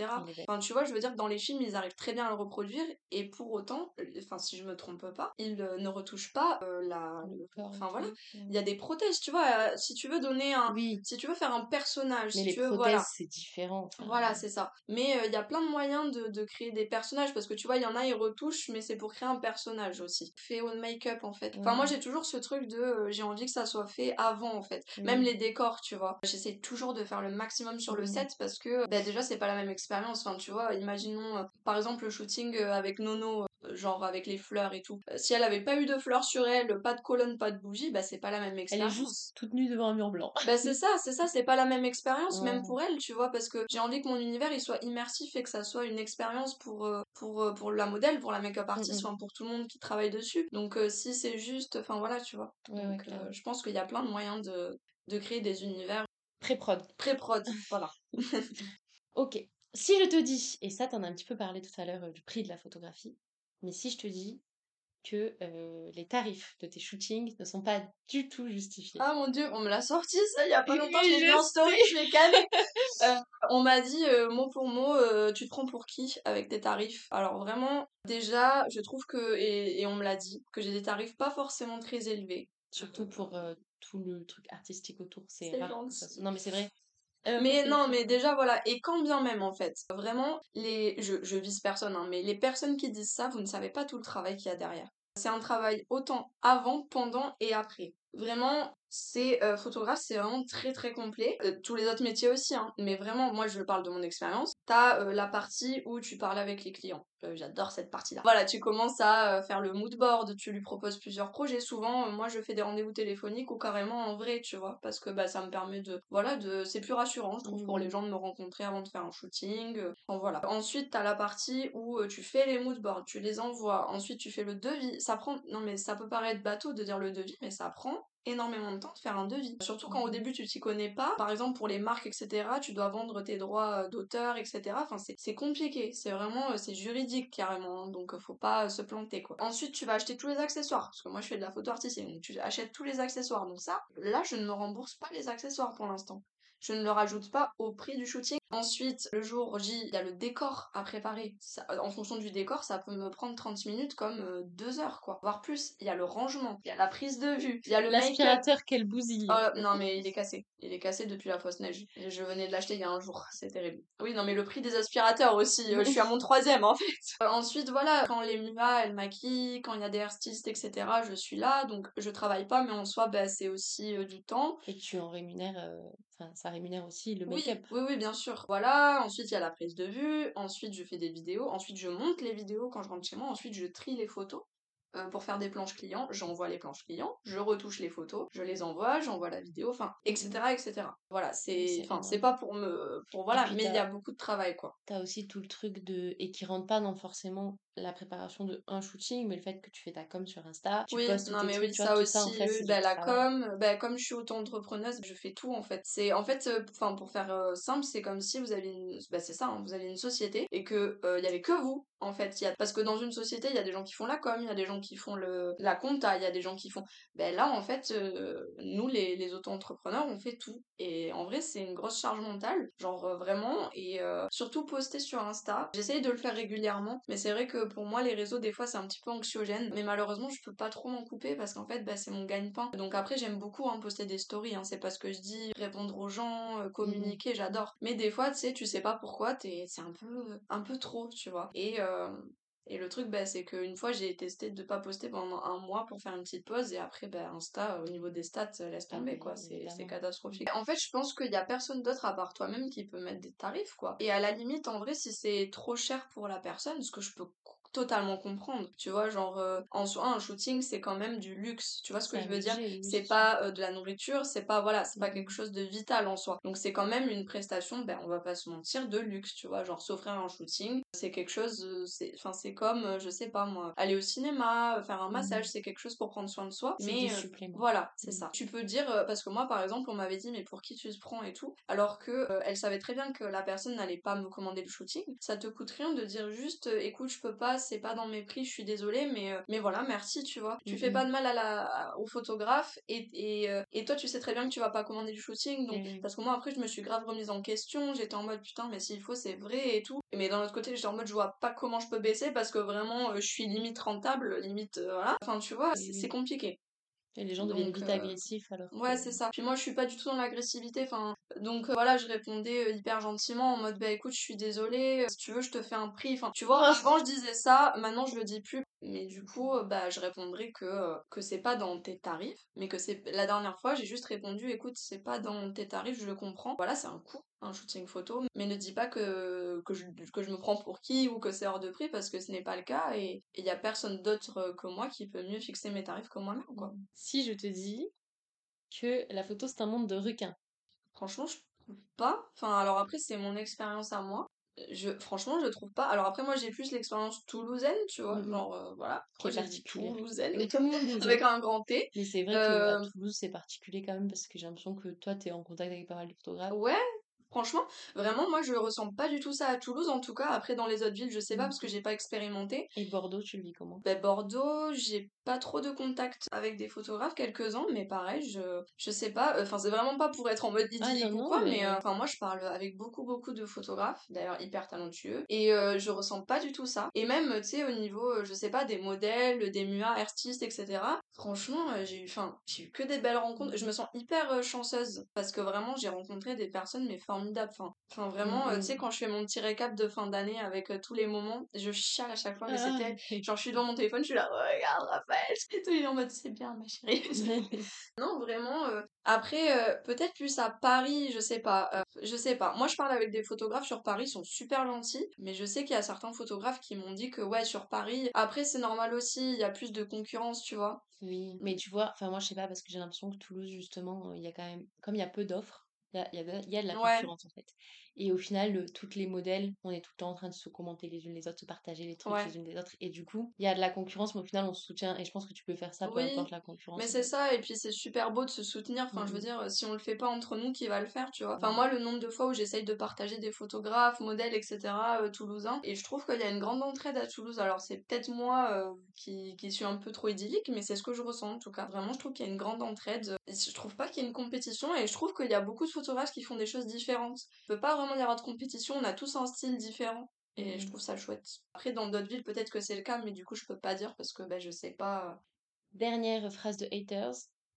Enfin, tu vois, je veux dire que dans les films, ils arrivent très bien à le reproduire et pour autant, enfin, si je me trompe pas, ils ne retouchent pas la. Enfin voilà, il y a des prothèses, tu vois. si tu veux donner un. Oui. Si tu veux faire un personnage, mais si les tu veux, prothèses, voilà. c'est différent. Voilà, c'est ça. Mais il y a plein de moyens de, de, créer des personnages parce que tu vois, il y en a, ils mais c'est pour créer un personnage aussi. Fait au make-up en fait. Enfin, moi j'ai toujours ce truc de euh, j'ai envie que ça soit fait avant en fait. Même les décors, tu vois. J'essaie toujours de faire le maximum sur le set parce que bah, déjà c'est pas la même expérience. Enfin, tu vois, imaginons euh, par exemple le shooting euh, avec Nono genre avec les fleurs et tout. si elle avait pas eu de fleurs sur elle, pas de colonne, pas de bougie, bah c'est pas la même expérience. Elle est juste toute nue devant un mur blanc. bah c'est ça, c'est ça, c'est pas la même expérience même pour elle, tu vois, parce que j'ai envie que mon univers il soit immersif et que ça soit une expérience pour pour pour la modèle, pour la make-up artist, enfin pour tout le monde qui travaille dessus. Donc si c'est juste, enfin voilà, tu vois. Donc je pense qu'il y a plein de moyens de de créer des univers pré-prod. Pré-prod, (laughs) voilà. ok. Si je te dis, et ça t'en as un petit peu parlé tout à l'heure du prix de la photographie, mais si je te dis que euh, les tarifs de tes shootings ne sont pas du tout justifiés. Ah mon dieu, on me l'a sorti ça il y a pas longtemps, j'ai vu en story, je l'ai calé. Euh, on m'a dit euh, mot pour mot, tu te prends pour qui avec tes tarifs? Alors vraiment, déjà, je trouve que, et, et on me l'a dit, que j'ai des tarifs pas forcément très élevés. Surtout pour tout le truc artistique autour, c'est rare. Non mais c'est vrai, euh, mais non, mais déjà voilà, et quand bien même en fait, vraiment, les, je, je vise personne, hein, mais les personnes qui disent ça, vous ne savez pas tout le travail qu'il y a derrière. C'est un travail autant avant, pendant et après. Vraiment, c'est euh, photographe, c'est vraiment très très complet. Euh, tous les autres métiers aussi, hein. mais vraiment, moi je parle de mon expérience. T'as euh, la partie où tu parles avec les clients. J'adore cette partie-là. Voilà, tu commences à faire le mood board, tu lui proposes plusieurs projets. Souvent, moi je fais des rendez-vous téléphoniques ou carrément en vrai, tu vois, parce que bah ça me permet de, voilà, de, c'est plus rassurant, je trouve, pour les mmh. gens de me rencontrer avant de faire un shooting. Enfin, voilà. Ensuite, t'as la partie où tu fais les mood boards, tu les envoies. Ensuite, tu fais le devis. Ça prend, non mais ça peut paraître bateau de dire le devis, mais ça prend énormément de temps de faire un devis. Surtout quand au mhm. début tu t'y connais pas. Par exemple pour les marques, etc., tu dois vendre tes droits euh, d'auteur, etc. Enfin c'est compliqué. C'est vraiment, euh, c'est juridique carrément. Hein. donc faut pas se planter quoi. Ensuite tu vas acheter tous les accessoires. Parce que moi je fais de la photo artistique. Donc tu achètes tous les accessoires. Donc ça, là je ne me rembourse pas les accessoires pour l'instant je ne le rajoute pas au prix du shooting. Ensuite, le jour J, il y a le décor à préparer. en fonction du décor, ça peut me prendre 30 minutes comme 2 euh, heures, quoi. Voire plus. Il y a le rangement, il y a la prise de vue, il y a le L'aspirateur, quel bousille. Oh, non, mais il est cassé. Il est cassé depuis la fausse neige. Je venais de l'acheter il y a un jour. C'est terrible. Oui, non, mais le prix des aspirateurs aussi. Euh, je suis à mon troisième, en fait. (laughs) Euh, ensuite, voilà, quand les MUA, elles maquillent, quand il y a des artistes, etc., je suis là. Donc, je travaille pas, mais en soi, bah, c'est aussi du temps. Et tu en rémunères Enfin, ça rémunère aussi le make-up. Oui, oui, bien sûr. Voilà, ensuite il y a la prise de vue, ensuite je fais des vidéos, ensuite je monte les vidéos quand je rentre chez moi, ensuite je trie les photos. Euh, pour faire des planches clients, j'envoie les planches clients, je retouche les photos, je les envoie, j'envoie la vidéo, enfin, etc., etc. Voilà, c'est, enfin, c'est pas pour me, pour voilà, mais il y a beaucoup de travail, quoi. T'as aussi tout le truc de, et qui rentre pas dans forcément la préparation de un shooting, mais le fait que tu fais ta com sur Insta, tu oui, postes non, mais oui, ça aussi, bah, la com, bah, comme je suis auto-entrepreneuse, je fais tout en fait. C'est en fait, euh, enfin pour faire euh, simple, c'est comme si vous avez une, bah, c'est ça, hein, vous avez une société et que il y avait que vous en fait. Y a... Parce que dans une société, il y a des gens qui font la com, il y a des gens qui font le... la compta, il y a des gens qui font. Ben là, en fait, euh, nous, les, les auto-entrepreneurs, on fait tout. Et en vrai, c'est une grosse charge mentale, genre euh, vraiment. Et euh, surtout poster sur Insta. J'essaye de le faire régulièrement, mais c'est vrai que pour moi, les réseaux, des fois, c'est un petit peu anxiogène. Mais malheureusement, je peux pas trop m'en couper parce qu'en fait, bah, c'est mon gagne-pain. Donc après, j'aime beaucoup hein, poster des stories. Hein. C'est parce que je dis répondre aux gens, mmh communiquer, j'adore. Mais des fois, tu sais, tu sais pas pourquoi, c'est un peu, un peu trop, tu vois. Et euh, et le truc, bah, c'est qu'une fois, j'ai testé de pas poster pendant un mois pour faire une petite pause et après, bah, Insta, au niveau des stats, laisse tomber, ah quoi. C'est catastrophique. En fait, je pense qu'il y a personne d'autre à part toi-même qui peut mettre des tarifs, quoi. Et à la limite, en vrai, si c'est trop cher pour la personne, ce que je peux totalement comprendre. Tu vois, genre, euh, en soi, un shooting, c'est quand même du luxe. Tu vois ce que je veux dire? C'est pas euh, de la nourriture, c'est pas, voilà, c'est pas quelque chose de vital en soi. Donc, c'est quand même une prestation, ben, on va pas se mentir, de luxe, tu vois. Genre, s'offrir un shooting, c'est quelque chose, euh, c'est, enfin, c'est comme, je sais pas moi, aller au cinéma, faire un massage, mmh. c'est quelque chose pour prendre soin de soi. Mais, voilà, c'est mmh. ça. Tu peux dire, parce que moi, par exemple, on m'avait dit, mais pour qui tu te prends et tout, alors que elle savait très bien que la personne n'allait pas me commander le shooting. Ça te coûte rien de dire juste, écoute, je peux pas, c'est pas dans mes prix, je suis désolée, mais, euh, mais voilà, merci, tu vois. Tu fais pas de mal à la, au photographe et, et, euh, et, toi, tu sais très bien que tu vas pas commander du shooting, donc, parce que moi, après, je me suis grave remise en question, j'étais en mode putain, mais s'il faut, c'est vrai et tout. Mais d'un autre côté, j'étais en mode je vois pas comment je peux baisser parce que vraiment, euh, je suis limite rentable, limite, voilà. Enfin, tu vois, c'est compliqué. Et les gens deviennent vite agressifs alors. Ouais, c'est ça. Puis moi, je suis pas du tout dans l'agressivité. Enfin, donc voilà, je répondais hyper gentiment en mode bah écoute, je suis désolée. Si tu veux, je te fais un prix. Enfin, tu vois, avant je disais ça, maintenant je le dis plus. Mais du coup, euh, bah, je répondrai que, euh, que c'est pas dans tes tarifs, mais que c'est. La dernière fois, j'ai juste répondu écoute, c'est pas dans tes tarifs, je le comprends. Voilà, c'est un coût, un shooting photo, mais ne dis pas que, que, je, que je me prends pour qui ou que c'est hors de prix parce que ce n'est pas le cas et il y a personne d'autre que moi qui peut mieux fixer mes tarifs que moi-même, quoi. Si je te dis que la photo c'est un monde de requins. Franchement, je trouve pas. Enfin, alors après, c'est mon expérience à moi. Je franchement je trouve pas. Alors après moi j'ai plus l'expérience toulousaine tu vois. Mmh genre euh, voilà. Qui est particulière. toulousaine. (laughs) Avec un grand T. Mais c'est vrai que à euh, Toulouse c'est particulier quand même parce que j'ai l'impression que toi t'es en contact avec pas mal de photographes. Ouais Franchement, vraiment, moi je ressens pas du tout ça à Toulouse, en tout cas. Après, dans les autres villes, je sais pas parce que j'ai pas expérimenté. Et Bordeaux, tu le vis comment? Ben, Bordeaux, j'ai pas trop de contact avec des photographes, quelques-uns, mais pareil, je, je sais pas. Enfin, c'est vraiment pas pour être en mode ah, idyllique ou quoi, mais, euh, enfin, moi je parle avec beaucoup, beaucoup de photographes, d'ailleurs hyper talentueux, et euh, je ressens pas du tout ça. Et même, tu sais, au niveau, euh, je sais pas, des modèles, des muas, artistes, etc. Franchement, j'ai eu, enfin, j'ai eu que des belles rencontres. Je me sens hyper chanceuse parce que vraiment, j'ai rencontré des personnes, mais formidables formidable. Enfin, enfin vraiment, Mmh euh, tu sais, mh. quand je fais mon petit récap de fin d'année avec euh, tous les moments, je chiale à chaque fois, mais Ah! c'était. Genre, je suis devant mon téléphone, je suis là, regarde Raphaël, et tout, il est en mode, c'est bien, ma chérie. (laughs) (laughs) Non, vraiment. euh, Après, peut-être plus à Paris, je sais pas. je sais pas. Moi, je parle avec des photographes sur Paris, ils sont super gentils. Mais je sais qu'il y a certains photographes qui m'ont dit que, ouais, sur Paris. Après, c'est normal aussi, il y a plus de concurrence, tu vois. Oui, mais tu vois, enfin moi je sais pas parce que j'ai l'impression que Toulouse justement, il y a quand même, comme il y a peu d'offres, il y a, il y a y a de la Ouais, concurrence en fait. Et au final, toutes les modèles, on est tout le temps en train de se commenter les unes les autres, se partager les trucs ouais. les unes des autres. Et du coup, il y a de la concurrence, mais au final on se soutient. Et je pense que tu peux faire ça peu Oui, importe la mais concurrence en c'est ça, et puis c'est super beau de se soutenir. Enfin, je veux mm, dire, si on le fait pas entre nous, qui va le faire, tu vois? Enfin, mm. moi, le nombre de fois où j'essaye de partager des photographes, modèles, etc., euh, toulousains, et je trouve qu'il y a une grande entraide à Toulouse. Alors, c'est peut-être moi euh, qui, qui suis un peu trop idyllique, mais c'est ce que je ressens en tout cas. Vraiment, je trouve qu'il y a une grande entraide. Je trouve pas qu'il y ait une compétition, et je trouve qu'il y a beaucoup de photographes qui font des choses différentes. Il peut pas vraiment y avoir de compétition, on a tous un style différent. Et je mm. trouve ça chouette. Après, dans d'autres villes, peut-être que c'est le cas, mais du coup, je peux pas dire parce que ben, je sais pas. Dernière phrase de haters.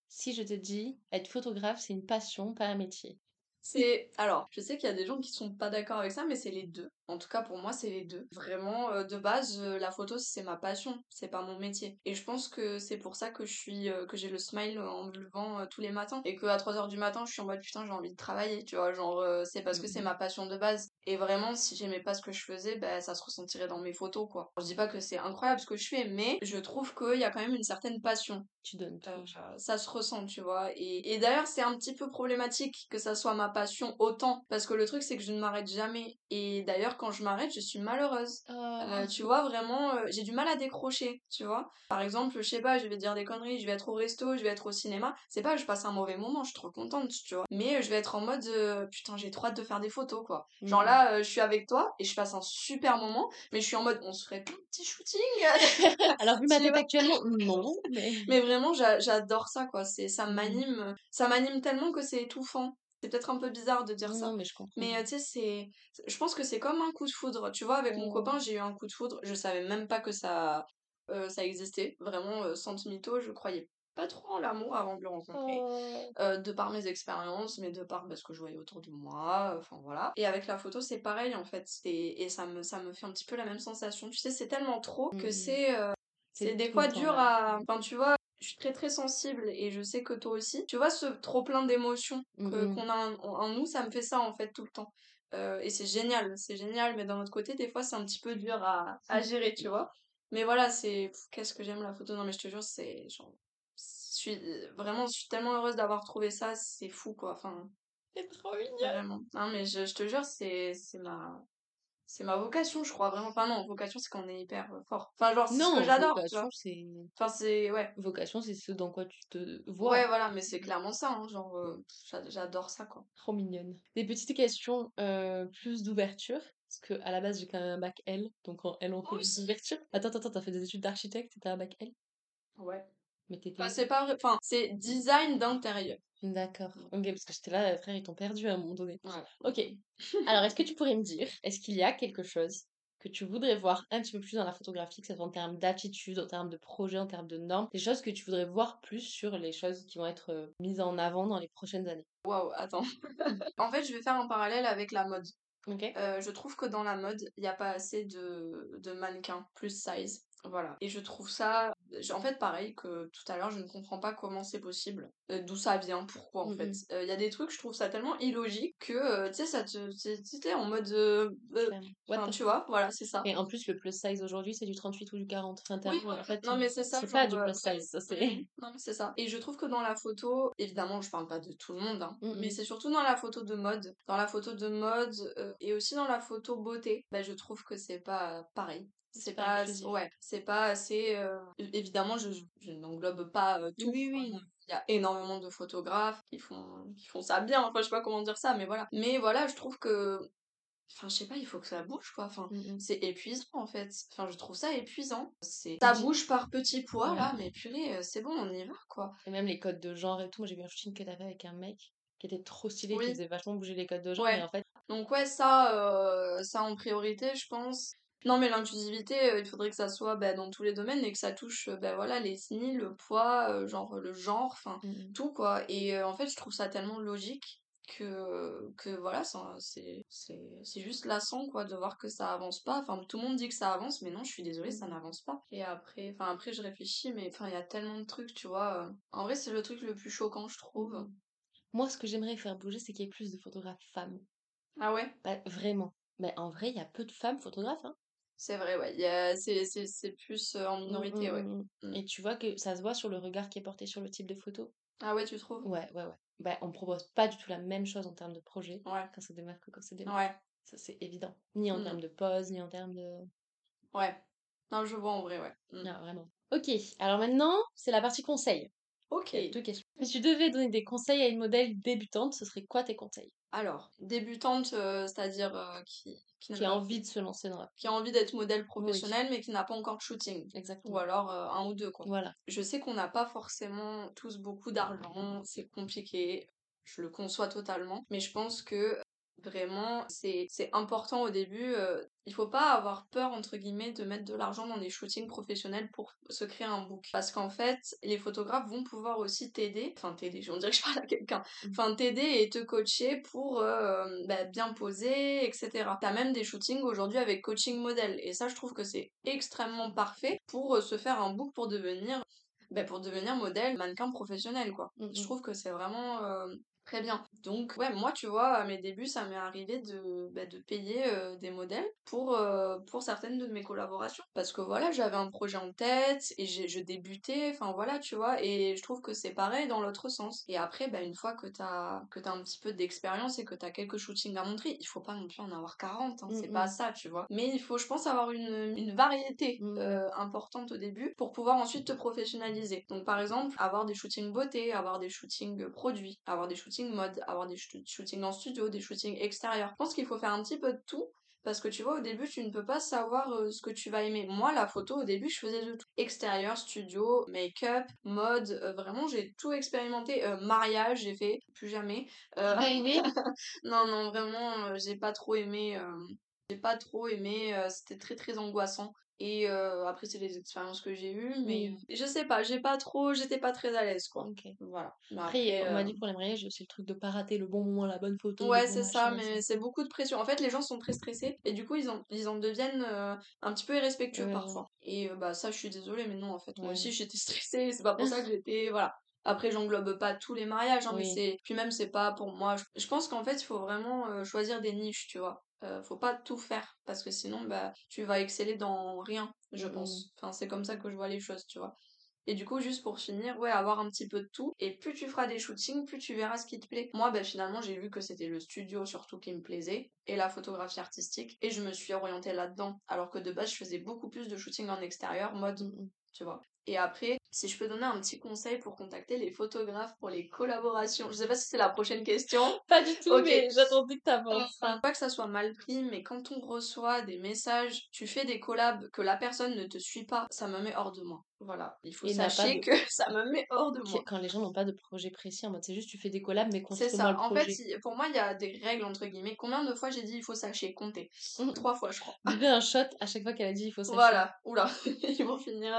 Si je te dis être photographe, c'est une passion, pas un métier. C'est alors, je sais qu'il y a des gens qui sont pas d'accord avec ça, mais c'est les deux. En tout cas, pour moi, c'est les deux. Vraiment, euh, de base, euh, la photo, c'est ma passion, c'est pas mon métier. Et je pense que c'est pour ça que je suis, euh, que j'ai le smile en me levant tous les matins. Et que à 3 heures du matin, je suis en mode putain, j'ai envie de travailler, tu vois. Genre, c'est parce que c'est mm. ma passion de base. Et vraiment, si j'aimais pas ce que je faisais, ben, ça se ressentirait dans mes photos, quoi. Je dis pas que c'est incroyable ce que je fais, mais je trouve qu'il y a quand même une certaine passion. Tu donnes tout. ça se ressent, tu vois. Et, et d'ailleurs, c'est un petit peu problématique que ça soit ma passion autant, parce que le truc, c'est que je ne m'arrête jamais. Et d'ailleurs, quand je m'arrête, je suis malheureuse. Euh, Oh. tu vois, vraiment, euh, j'ai du mal à décrocher, tu vois. Par exemple, je sais pas, je vais dire des conneries, je vais être au resto, je vais être au cinéma. C'est pas que je passe un mauvais moment, je suis trop contente, tu vois. Mais euh, je vais être en mode, euh, putain, j'ai trop hâte de faire des photos, quoi. Genre mm. là, euh, je suis avec toi et je passe un super moment, mais je suis en mode, on se ferait un petit shooting, (laughs) Alors vu (laughs) ma tête actuellement, non, mais... Mais vraiment, j'a- j'adore ça, quoi. Ça m'anime, ça m'anime tellement que c'est étouffant. C'est peut-être un peu bizarre de dire Non, ça. non, mais je comprends. Mais euh, tu sais, c'est, je pense que c'est comme un coup de foudre. Tu vois, avec mon copain, j'ai eu un coup de foudre. Je savais même pas que ça, euh, ça existait. Vraiment, euh, sans mytho, je croyais pas trop en l'amour avant de le rencontrer. Oh. Euh, de par mes expériences, mais de par bah, ce que je voyais autour de moi. Enfin voilà. Et avec la photo, c'est pareil en fait. Et, ça me, ça me fait un petit peu la même sensation. Tu sais, c'est tellement trop que Mm. c'est, c'est des fois dur à. Enfin, tu vois, je suis très très sensible et je sais que toi aussi. Tu vois, ce trop plein d'émotions Mm, que mm. qu'on a en, en nous, ça me fait ça en fait tout le temps. Euh, et c'est génial, c'est génial, mais d'un autre côté, des fois, c'est un petit peu dur à, à gérer, tu vois. Mais voilà, c'est. Qu'est-ce que j'aime la photo? Non, mais je te jure, c'est. Genre, je suis vraiment, je suis tellement heureuse d'avoir trouvé ça, c'est fou quoi. Enfin, C'est trop mignon. vraiment. Non, mais je, je te jure, c'est c'est ma. C'est ma vocation, je crois, vraiment. Enfin, non, vocation, c'est qu'on est hyper euh, fort. Enfin, genre, c'est ce que j'adore, vocation, c'est... Enfin, c'est. Ouais. Vocation, c'est ce dans quoi tu te Ouais, vois. voilà, mais c'est clairement ça, hein, genre, euh, j'a- j'adore ça, quoi. Trop mignonne. Des petites questions euh, plus d'ouverture. Parce que à la base, j'ai quand même un bac L. Donc en L, on fait aussi. ouvertures. Attends, attends, t'as fait des études d'architecte et t'as un bac L? Ouais. Enfin, c'est pas. Enfin, c'est design d'intérieur. D'accord. Ok, parce que j'étais là, frère, ils t'ont perdu à un moment donné. Ok. Alors, est-ce que tu pourrais me dire, est-ce qu'il y a quelque chose que tu voudrais voir un petit peu plus dans la photographie, que ce soit en termes d'attitude, en termes de projet, en termes de normes, des choses que tu voudrais voir plus sur les choses qui vont être euh, mises en avant dans les prochaines années? Waouh, attends. (laughs) En fait, je vais faire un parallèle avec la mode. Ok? Euh, je trouve que dans la mode, il n'y a pas assez de, de mannequins plus size. Voilà. Et je trouve ça, en fait, pareil que tout à l'heure, je ne comprends pas comment c'est possible, euh, d'où ça vient, pourquoi en Mm, fait. Euh, Il y a des trucs, je trouve ça tellement illogique que, euh, tu sais, ça te. tu en mode. Enfin, tu vois, voilà, c'est ça. Et en plus, le plus size aujourd'hui, c'est du 38 ou du 40. Enfin, Oui, en fait, non mais c'est ça, c'est pas du plus size, ça c'est. (laughs) Non mais c'est ça. Et je trouve que dans la photo, évidemment je parle pas de tout le monde, hein, Mm, mais c'est surtout dans la photo de mode. Dans la photo de mode et aussi dans la photo beauté, bah, je trouve que c'est pas pareil. C'est pas pas... Ouais, c'est pas assez... euh, Évidemment, je, je n'englobe pas euh, tout. Oui, oui. Il y a énormément de photographes qui font, qui font ça bien, enfin je sais pas comment dire ça, mais voilà. Mais voilà, je trouve que Enfin, je sais pas, il faut que ça bouge, quoi. Enfin, Mm, mm. c'est épuisant, en fait. Enfin, je trouve ça épuisant. C'est... Ça bouge par petits Ouais. là, mais purée, euh, c'est bon, on y va, quoi. Et même les codes de genre et tout. Moi, j'ai vu un shooting que t'avais avec un mec qui était trop stylé, qui Oui, faisait vachement bouger les codes de genre. Et ouais. en fait, Donc, ouais, ça, euh, ça en priorité, je pense. Non, mais l'inclusivité, euh, il faudrait que ça soit bah, dans tous les domaines et que ça touche, euh, bah, voilà, les ethnies, le poids, euh, genre le genre, enfin, mm, mm. tout, quoi. Et euh, en fait, je trouve ça tellement logique que, que voilà, c'est c'est- c'est juste lassant, quoi, de voir que ça avance pas. Enfin, tout le monde dit que ça avance, mais non, je suis désolée, ça Mhm. n'avance pas. Et après, enfin, après, je réfléchis, mais enfin, il y a tellement de trucs, tu vois. En vrai, c'est le truc le plus choquant, je trouve. Mhm. Moi, ce que j'aimerais faire bouger, c'est qu'il y ait plus de photographes femmes. Ah ouais? Bah, vraiment. Mais en vrai, il y a peu de femmes photographes, hein. C'est vrai, ouais. il y a- C'est c'est- c'est plus euh, en Mm, minorité, ouais. mm, mm. Mm. Et tu vois que ça se voit sur le regard qui est porté sur le type de photo? Ah ouais, tu trouves? Ouais, ouais, ouais. Bah, on propose pas du tout la même chose en termes de projet Ouais. quand c'est des meufs que quand c'est des mecs. Ouais. Ça, c'est évident. Ni en Mm. termes de pose, ni en termes de... Ouais. Non, je vois en vrai, ouais. Mm. Non, vraiment. Ok, alors maintenant, c'est la partie conseils. Ok. Deux questions. Si tu devais donner des conseils à une modèle débutante, ce serait quoi tes conseils? Alors, débutante, euh, c'est-à-dire euh, qui, qui, a envie de se lancer dans la... qui a envie d'être modèle professionnel, mais qui n'a pas encore de shooting. Exactement. Ou alors euh, un ou deux, quoi. Voilà. Je sais qu'on n'a pas forcément tous beaucoup d'argent, c'est compliqué, je le conçois totalement, mais je pense que vraiment c'est c'est important au début. euh, il faut pas avoir peur entre guillemets de mettre de l'argent dans des shootings professionnels pour se créer un book, parce qu'en fait les photographes vont pouvoir aussi t'aider, enfin t'aider, on dirait que je parle à quelqu'un, Mhm. enfin t'aider et te coacher pour euh, bah, bien poser, etc. T'as même des shootings aujourd'hui avec coaching modèle, et ça je trouve que c'est extrêmement parfait pour euh, se faire un book pour devenir bah, pour devenir modèle, mannequin professionnel, quoi. Mm, Je mm. trouve que c'est vraiment euh, très bien. Donc, ouais, moi, tu vois, à mes débuts, ça m'est arrivé de, bah, de payer euh, des modèles pour, euh, pour certaines de mes collaborations. Parce que voilà, j'avais un projet en tête et je débutais, enfin voilà, tu vois, et je trouve que c'est pareil dans l'autre sens. Et après, bah, une fois que t'as que t'as un petit peu d'expérience et que t'as quelques shootings à montrer, il faut pas non plus en avoir 40, hein, Mm, c'est pas ça, tu vois. Mais il faut, je pense, avoir une, une variété Mm, mm. euh, importante au début pour pouvoir ensuite te professionnaliser. Donc par exemple, avoir des shootings beauté, avoir des shootings produits, avoir des shootings mode, avoir des shoo- shootings en studio, des shootings extérieurs. Je pense qu'il faut faire un petit peu de tout. Parce que tu vois, au début, tu ne peux pas savoir euh, ce que tu vas aimer. Moi, la photo, au début, je faisais de tout. Extérieur, studio, make-up, mode, euh, vraiment, j'ai tout expérimenté. Euh, mariage, j'ai fait, plus jamais. (laughs) Non, non, vraiment, j'ai pas trop aimé. j'ai pas trop aimé. c'était très très angoissant. Et euh, après, c'est les expériences que j'ai eues, mais euh, je sais pas, j'ai pas trop, j'étais pas très à l'aise, quoi. Ok. Voilà. Mais Après, on m'a dit pour les mariages, c'est le truc de pas rater le bon moment, la bonne photo, Ouais, c'est ça, mais c'est beaucoup de pression. En fait, les gens sont très stressés et du coup, ils en, ils en deviennent euh, un petit peu irrespectueux Ouais, parfois. Et bah, ça, je suis désolée, mais non, en fait, moi Ouais. aussi, (laughs) j'étais stressée. C'est pas pour ça que j'étais. Voilà. Après, j'englobe pas tous les mariages, hein, mais c'est. Puis même, c'est pas pour moi. Je, pense qu'en fait, il faut vraiment euh, choisir des niches, tu vois. Euh, faut pas tout faire parce que sinon, bah, tu vas exceller dans rien, je Mm, pense. Enfin, c'est comme ça que je vois les choses, tu vois. Et du coup, juste pour finir, ouais, avoir un petit peu de tout. Et plus tu feras des shootings, plus tu verras ce qui te plaît. Moi, ben, finalement, j'ai vu que c'était le studio surtout qui me plaisait et la photographie artistique. Et je me suis orientée là-dedans. Alors que de base, je faisais beaucoup plus de shootings en extérieur, mode, mm, mm. tu vois. Et après, si je peux donner un petit conseil pour contacter les photographes pour les collaborations. Je sais pas si c'est la prochaine question. (laughs) Pas du tout, Ok. mais j'attendais que t'avances. Enfin, pas que ça soit mal pris, mais quand on reçoit des messages, tu fais des collabs que la personne ne te suit pas, ça me met hors de moi. Voilà, il faut Et sachez de- que (laughs) ça me met hors de moi. Quand les gens n'ont pas de projet précis, en mode c'est juste tu fais des collabs, mais C'est construis-moi ça. le En fait, projet. pour moi, il y a des règles entre guillemets. Combien de fois j'ai dit il faut sachez compter? Mhm. Trois fois, je crois. (laughs) Buvez un shot à chaque fois qu'elle a dit il faut sachez. Voilà. Oula, (laughs) ils vont finir.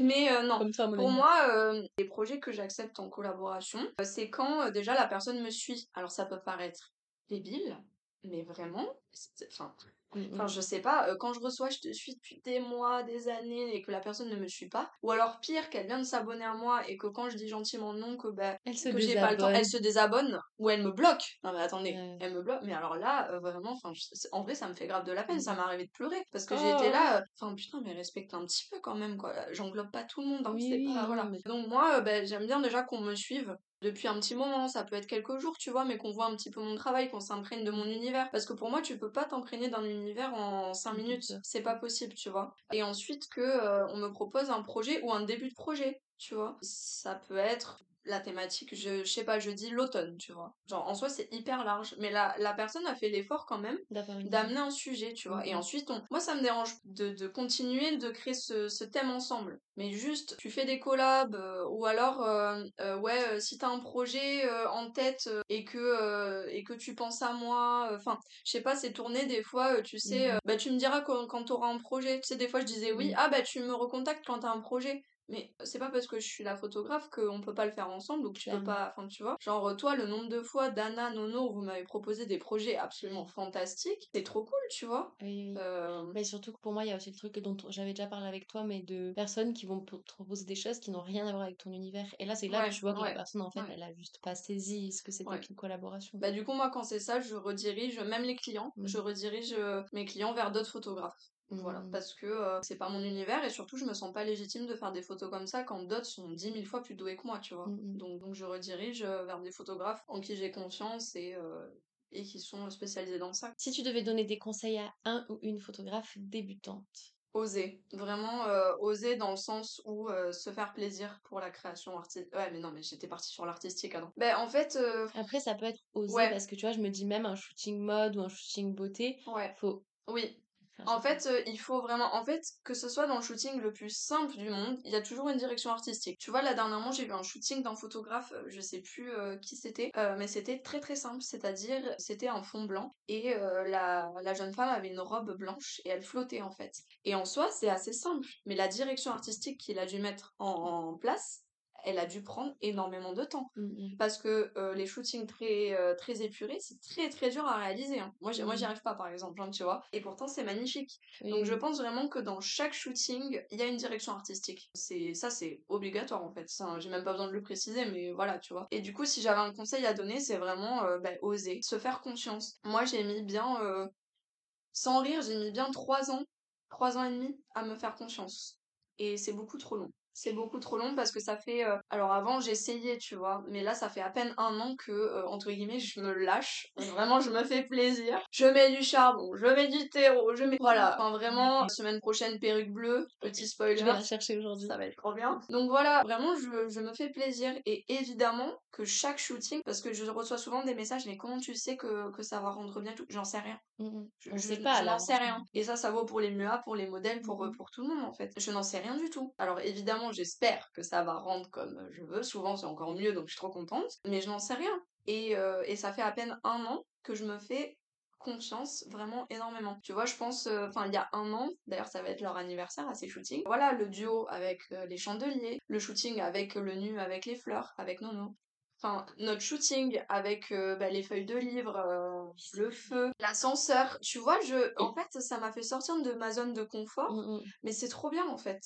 Mais euh, non. Toi, Pour moi, euh, les projets que j'accepte en collaboration, euh, c'est quand euh, déjà la personne me suit. Alors ça peut paraître débile, mais vraiment, c'est- enfin, Mm, mm. Enfin, je sais pas, quand je reçois je te suis depuis des mois, des années et que la personne ne me suit pas, ou alors pire, qu'elle vient de s'abonner à moi et que quand je dis gentiment non, que bah, Elle se que j'ai pas le temps, elle se désabonne ou elle me bloque. Non mais attendez, Ouais. elle me bloque, mais alors là, euh, vraiment, enfin, en vrai, ça me fait grave de la peine, ça Mhm. m'est arrivé de pleurer parce que Oh. j'ai été là, euh, enfin putain, mais respecte un petit peu quand même, quoi. J'englobe pas tout le monde, hein, Oui, oui, voilà. mais- Donc moi, euh, bah, j'aime bien déjà qu'on me suive depuis un petit moment, ça peut être quelques jours, tu vois, mais qu'on voit un petit peu mon travail, qu'on s'imprègne de mon univers. Parce que pour moi, tu peux pas t'imprégner d'un univers en 5 Mhm, minutes, c'est pas possible, tu vois. Et ensuite que euh, on me propose un projet ou un début de projet, tu vois. Ça peut être la thématique, je, je sais pas, je dis l'automne, tu vois. Genre, en soi, c'est hyper large, mais la, la personne a fait l'effort quand même d'amener un sujet, tu vois. Et Mhm. ensuite, on... moi, ça me dérange de, de continuer de créer ce, ce thème ensemble. Mais juste, tu fais des collabs, euh, ou alors, euh, euh, ouais, si t'as un projet en tête et, que, et que tu penses à moi, enfin, je sais pas, c'est tourné des fois, tu sais, Mhm. bah tu me diras quand, quand t'auras un projet. Tu sais, des fois, je disais oui, ah bah tu me recontactes quand t'as un projet. Mais c'est pas parce que je suis la photographe qu'on peut pas le faire ensemble ou que tu peux pas. Enfin, tu vois. Genre, toi, le nombre de fois, Dana, Nono, vous m'avez proposé des projets absolument fantastiques. C'est trop cool, tu vois. Oui, oui. Euh, Mais surtout que pour moi, il y a aussi le truc dont j'avais déjà parlé avec toi, mais de personnes qui vont te proposer des choses qui n'ont rien à voir avec ton univers. Et là, c'est là Ouais, que tu vois que la personne, en fait, ouais. elle a juste pas saisi ce que c'était qu'une collaboration. Bah, du coup, moi, quand c'est ça, je redirige, même les clients, Mm. je redirige euh, mes clients vers d'autres photographes. Voilà, Mm. parce que euh, c'est pas mon univers et surtout je me sens pas légitime de faire des photos comme ça quand d'autres sont dix mille fois plus doués que moi, tu vois. Mm, mm. Donc, donc je redirige euh, vers des photographes en qui j'ai confiance et, euh, et qui sont spécialisés dans ça. Si tu devais donner des conseils à un ou une photographe débutante, Oser, vraiment euh, oser dans le sens où euh, se faire plaisir pour la création artistique. Ouais, mais non, mais j'étais partie sur l'artistique avant. Ben en fait, euh, après, ça peut être osé Ouais. parce que tu vois, je me dis même un shooting mode ou un shooting beauté, ouais, faut. oui, En fait, euh, il faut vraiment. En fait, que ce soit dans le shooting le plus simple du monde, il y a toujours une direction artistique. Tu vois, là dernièrement, j'ai vu un shooting d'un photographe, euh, je sais plus euh, qui c'était, euh, mais c'était très très simple. C'est-à-dire, c'était un fond blanc et la, la jeune femme avait une robe blanche et elle flottait en fait. Et en soi, c'est assez simple, mais la direction artistique qu'il a dû mettre en, en place, elle a dû prendre énormément de temps. Mm, mm. parce que euh, les shootings très euh, très épurés c'est très très dur à réaliser hein. moi j'y moi, j'y Mhm. arrive pas par exemple hein, tu vois. Et pourtant c'est magnifique. Donc je pense vraiment que dans chaque shooting il y a une direction artistique. C'est ça c'est obligatoire en fait. Ça j'ai même pas besoin de le préciser mais voilà tu vois. Et du coup si j'avais un conseil à donner c'est vraiment euh, bah, oser se faire confiance. Moi j'ai mis bien sans rire j'ai mis bien trois ans trois ans et demi à me faire confiance. Et c'est beaucoup trop long c'est beaucoup trop long parce que ça fait euh, alors avant j'essayais tu vois mais là ça fait à peine un an que euh, entre guillemets je me lâche vraiment je me fais plaisir je mets du charbon je mets du terreau je mets voilà enfin vraiment semaine prochaine perruque bleue petit spoiler Je vais la chercher aujourd'hui. ça va être trop bien. Donc voilà, vraiment, je, je me fais plaisir. Et évidemment que chaque shooting, parce que je reçois souvent des messages, mais comment tu sais que, que ça va rendre bien tout? J'en sais rien. Mm, mm. Je, je- sait je pas n'en là. sais rien. Et ça, ça vaut pour les MUA, pour les modèles, pour, euh, pour tout le monde en fait. Je n'en sais rien du tout. Alors évidemment, j'espère que ça va rendre comme je veux. Souvent, c'est encore mieux, donc je suis trop contente. Mais je n'en sais rien. Et, euh, et ça fait à peine un an que je me fais confiance vraiment énormément. Tu vois, je pense, euh, enfin, il y a un an, d'ailleurs, ça va être leur anniversaire à ces shootings. Voilà, le duo avec euh, les chandeliers, le shooting avec le nu avec les fleurs, avec Nono. Enfin, notre shooting avec euh, bah, les feuilles de livres, euh, le feu, l'ascenseur. Tu vois, je, en fait, ça m'a fait sortir de ma zone de confort, Mm, mm. mais c'est trop bien en fait.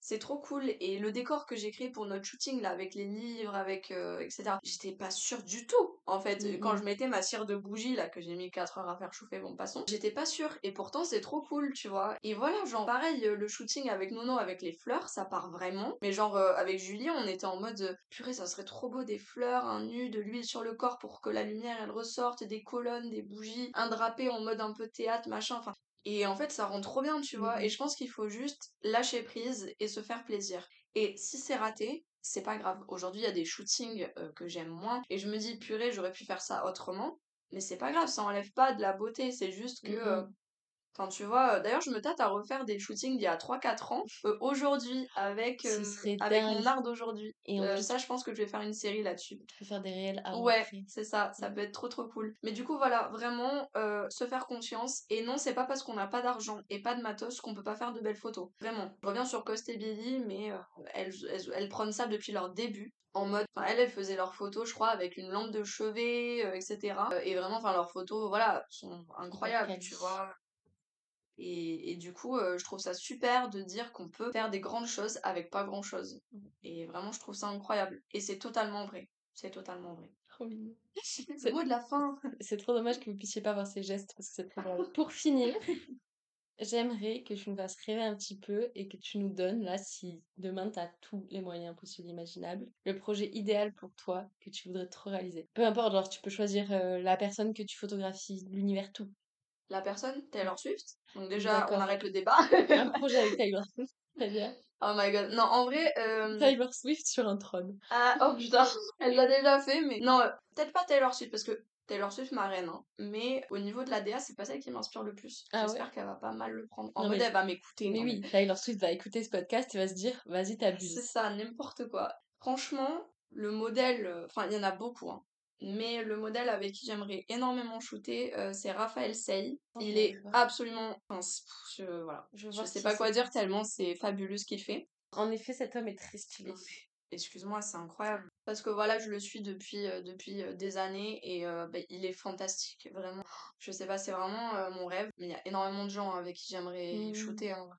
C'est trop cool. Et le décor que j'ai créé pour notre shooting, là, avec les livres, avec, euh, etc., j'étais pas sûre du tout. En fait, Mhm. quand je mettais ma cire de bougie, là, que j'ai mis 4 heures à faire chauffer, bon, passons, j'étais pas sûre. Et pourtant, c'est trop cool, tu vois. Et voilà, genre, pareil, le shooting avec Nono, avec les fleurs, ça part vraiment. Mais genre, euh, avec Julie, on était en mode, euh, purée, ça serait trop beau, des fleurs, un nu, de l'huile sur le corps pour que la lumière, elle ressorte, des colonnes, des bougies, un drapé en mode un peu théâtre, machin, enfin, et en fait, ça rend trop bien, tu vois. Mhm. Et je pense qu'il faut juste lâcher prise et se faire plaisir. Et si c'est raté, c'est pas grave. Aujourd'hui, il y a des shootings euh, que j'aime moins. Et je me dis, purée, j'aurais pu faire ça autrement. Mais c'est pas grave, ça enlève pas de la beauté. C'est juste que. Euh, Enfin, tu vois, euh, d'ailleurs, je me tâte à refaire des shootings d'il y a 3-4 ans, euh, aujourd'hui, avec, euh, avec mon art d'aujourd'hui. Et Euh, ça, je pense que je vais faire une série là-dessus. tu peux faire des réels avant Ouais, c'est ça, ça Mm. peut être trop trop cool. Mais du coup, voilà, vraiment se faire confiance. Et non, c'est pas parce qu'on n'a pas d'argent et pas de matos qu'on peut pas faire de belles photos. Vraiment. Je reviens sur Coste et Billy, mais elles, elles, elles prennent ça depuis leur début. En mode, enfin, elles, elles faisaient leurs photos, je crois, avec une lampe de chevet, euh, etc. Euh, et vraiment, enfin, leurs photos, voilà, sont incroyables, tu vois. Et, et du coup, euh, je trouve ça super de dire qu'on peut faire des grandes choses avec pas grand chose. Mm. Et vraiment, je trouve ça incroyable. Et c'est totalement vrai. C'est totalement vrai. (laughs) Trop mignon. (laughs) Le mot de la fin. (laughs) C'est trop dommage que vous puissiez pas voir ces gestes parce que c'est très drôle. Pour finir, j'aimerais que tu nous fasses rêver un petit peu et que tu nous donnes, là, si demain tu as tous les moyens possibles imaginables, le projet idéal pour toi que tu voudrais trop réaliser. Peu importe, genre, tu peux choisir euh, la personne que tu photographies, l'univers, tout. La personne, Taylor Swift. Donc déjà, on arrête le débat. Un projet avec Taylor Swift, très bien. oh my god. Non, en vrai... euh, Taylor Swift sur un trône. Ah, oh putain, elle l'a déjà fait, mais... Non, euh, peut-être pas Taylor Swift, parce que Taylor Swift, ma reine, hein. Mais au niveau de la DA, c'est pas celle qui m'inspire le plus. Ah J'espère ouais? qu'elle va pas mal le prendre. En Non, mode, mais- elle va m'écouter. Mais non, oui, Taylor Swift va écouter ce podcast et va se dire, vas-y, C'est t'abuses. ça, n'importe quoi. Franchement, le modèle, euh, enfin, il y en a beaucoup, hein. Mais le modèle avec qui j'aimerais énormément shooter, euh, c'est Raphaël Sey. Oh, Il est absolument... Enfin, je, voilà. Je, Je vois sais pas quoi dire tellement c'est fabuleux ce qu'il fait. En effet, cet homme est très stylé. Excuse-moi, c'est incroyable. Parce que voilà, je le suis depuis, euh, depuis euh, des années et euh, bah, il est fantastique, vraiment. Je sais pas, c'est vraiment mon rêve. Mais il y a énormément de gens avec qui j'aimerais Mmh. shooter. hein.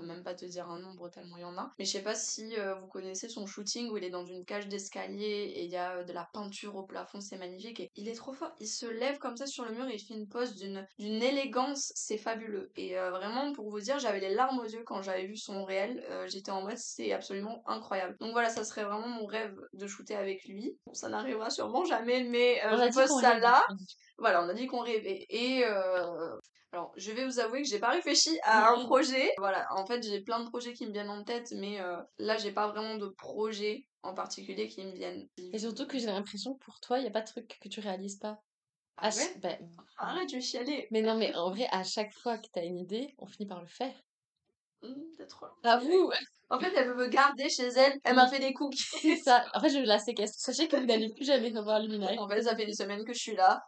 Peux même pas te dire un nombre tellement il y en a. Mais je sais pas si vous connaissez son shooting où il est dans une cage d'escalier et il y a de la peinture au plafond, c'est magnifique. Et il est trop fort. Il se lève comme ça sur le mur et il fait une pose d'une d'une élégance, c'est fabuleux. Et vraiment, pour vous dire, j'avais les larmes aux yeux quand j'avais vu son réel. J'étais en mode, c'est absolument incroyable. Donc voilà, ça serait vraiment mon rêve de shooter avec lui. Bon, ça n'arrivera sûrement jamais, mais je pose ça là. Voilà, on a dit qu'on rêvait. Et euh, alors, je vais vous avouer que j'ai pas réfléchi à (laughs) un projet. Voilà, en fait, j'ai plein de projets qui me viennent en tête, mais euh, là, j'ai pas vraiment de projet en particulier qui me viennent. Et surtout que j'ai l'impression que pour toi, il n'y a pas de truc que tu réalises pas. Ah À ch- ouais? bah, Arrête, je vais chialer. mais non, mais en vrai, à chaque fois que t'as une idée, on finit par le faire. Hum, t'es trop. Bravo En fait, elle veut me garder chez elle. Elle m'a fait des cookies. (laughs) C'est ça. En fait, je la séquestre. Sachez que vous n'allez plus jamais revoir Luminaire. en fait, ça fait une semaine que je suis là.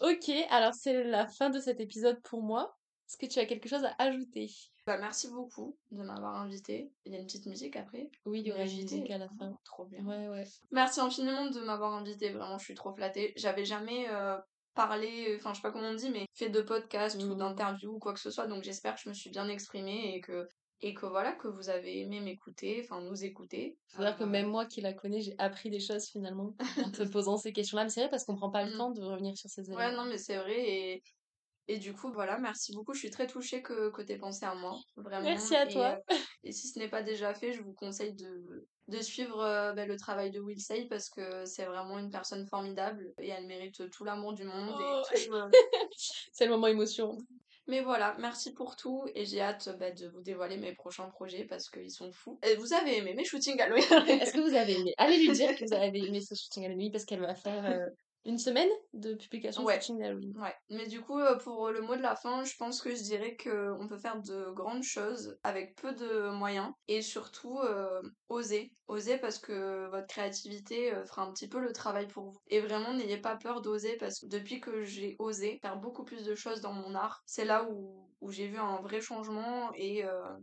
Ok, alors c'est la fin de cet épisode pour moi. Est-ce que tu as quelque chose à ajouter? Bah, merci beaucoup de m'avoir invité. Il y a une petite musique après. Oui, il y aura une musique à la fin. Trop bien. Ouais, ouais. Merci infiniment de m'avoir invité, vraiment, je suis trop flattée. J'avais jamais euh, parlé, enfin, je sais pas comment on dit, mais fait de podcast ou Mhm. d'interview ou quoi que ce soit, donc j'espère que je me suis bien exprimée et que, et que voilà, que vous avez aimé m'écouter, enfin, nous écouter. C'est-à-dire que Euh, même moi qui la connais, j'ai appris des choses finalement en (laughs) te posant ces questions-là. Mais c'est vrai parce qu'on prend pas le Mhm. temps de revenir sur ces Ouais, éléments. non, mais c'est vrai, et, et du coup, voilà, merci beaucoup, je suis très touchée que, que t'aies pensé à moi, vraiment. Merci à Et, toi. euh, et si ce n'est pas déjà fait, je vous conseille de, de suivre euh, ben, le travail de Will Say parce que c'est vraiment une personne formidable et elle mérite tout l'amour du monde. Oh. Euh, (laughs) C'est le moment émotion. Mais voilà, merci pour tout et j'ai hâte bah, de vous dévoiler mes prochains projets parce qu'ils sont fous. Et vous avez aimé mes shootings Halloween Est-ce que vous avez aimé? Allez lui dire que vous avez aimé ce shooting à la nuit parce qu'elle va faire une semaine de publication Ouais. mais du coup, euh, pour le mot de la fin, je pense que je dirais qu'on peut faire de grandes choses avec peu de moyens et surtout euh, oser. Oser parce que votre créativité euh, fera un petit peu le travail pour vous. Et vraiment, n'ayez pas peur d'oser parce que depuis que j'ai osé faire beaucoup plus de choses dans mon art, c'est là où, où j'ai vu un vrai changement et, euh,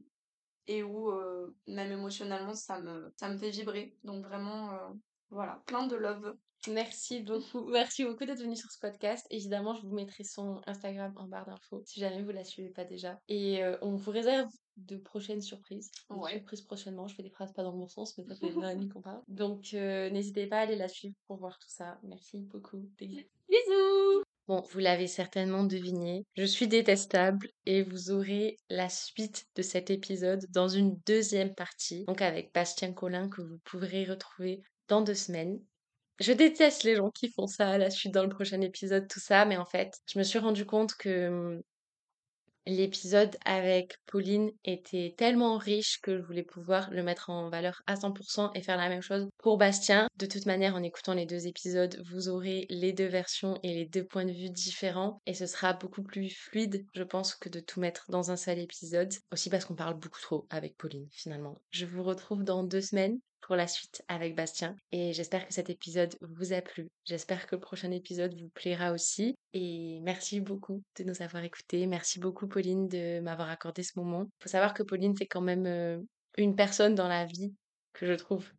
et où euh, même émotionnellement, ça me, ça me fait vibrer. Donc vraiment, euh, voilà, plein de love. Merci beaucoup. Merci beaucoup d'être venu sur ce podcast. Évidemment, je vous mettrai son Instagram en barre d'infos si jamais vous la suivez pas déjà. Et euh, on vous réserve de prochaines surprises. Ouais. surprises prochainement. Je fais des phrases pas dans le bon sens, mais ça fait une heure et demie qu'on parle. Donc euh, n'hésitez pas à aller la suivre pour voir tout ça. Merci beaucoup. Bisous Bon, vous l'avez certainement deviné, je suis détestable et vous aurez la suite de cet épisode dans une deuxième partie, donc avec Bastien Collin que vous pourrez retrouver deux semaines. Je déteste les gens qui font ça à la suite dans le prochain épisode, tout ça, mais en fait, je me suis rendu compte que hum, l'épisode avec Pauline était tellement riche que je voulais pouvoir le mettre en valeur à 100% et faire la même chose pour Bastien. De toute manière, en écoutant les deux épisodes, vous aurez les deux versions et les deux points de vue différents et ce sera beaucoup plus fluide, je pense, que de tout mettre dans un seul épisode. Aussi parce qu'on parle beaucoup trop avec Pauline, finalement. Je vous retrouve dans deux semaines pour la suite avec Bastien. Et j'espère que cet épisode vous a plu. J'espère que le prochain épisode vous plaira aussi. Et merci beaucoup de nous avoir écoutés. Merci beaucoup Pauline de m'avoir accordé ce moment. Faut savoir que Pauline c'est quand même euh, une personne dans la vie que je trouve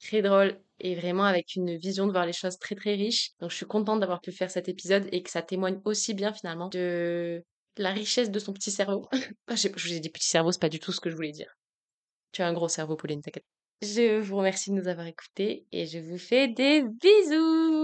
très drôle et vraiment avec une vision de voir les choses très très riche. Donc je suis contente d'avoir pu faire cet épisode et que ça témoigne aussi bien finalement de la richesse de son petit cerveau. (laughs) Je vous ai dit petit cerveau, c'est pas du tout ce que je voulais dire. Tu as un gros cerveau, Pauline, t'inquiète. Je vous remercie de nous avoir écoutés et je vous fais des bisous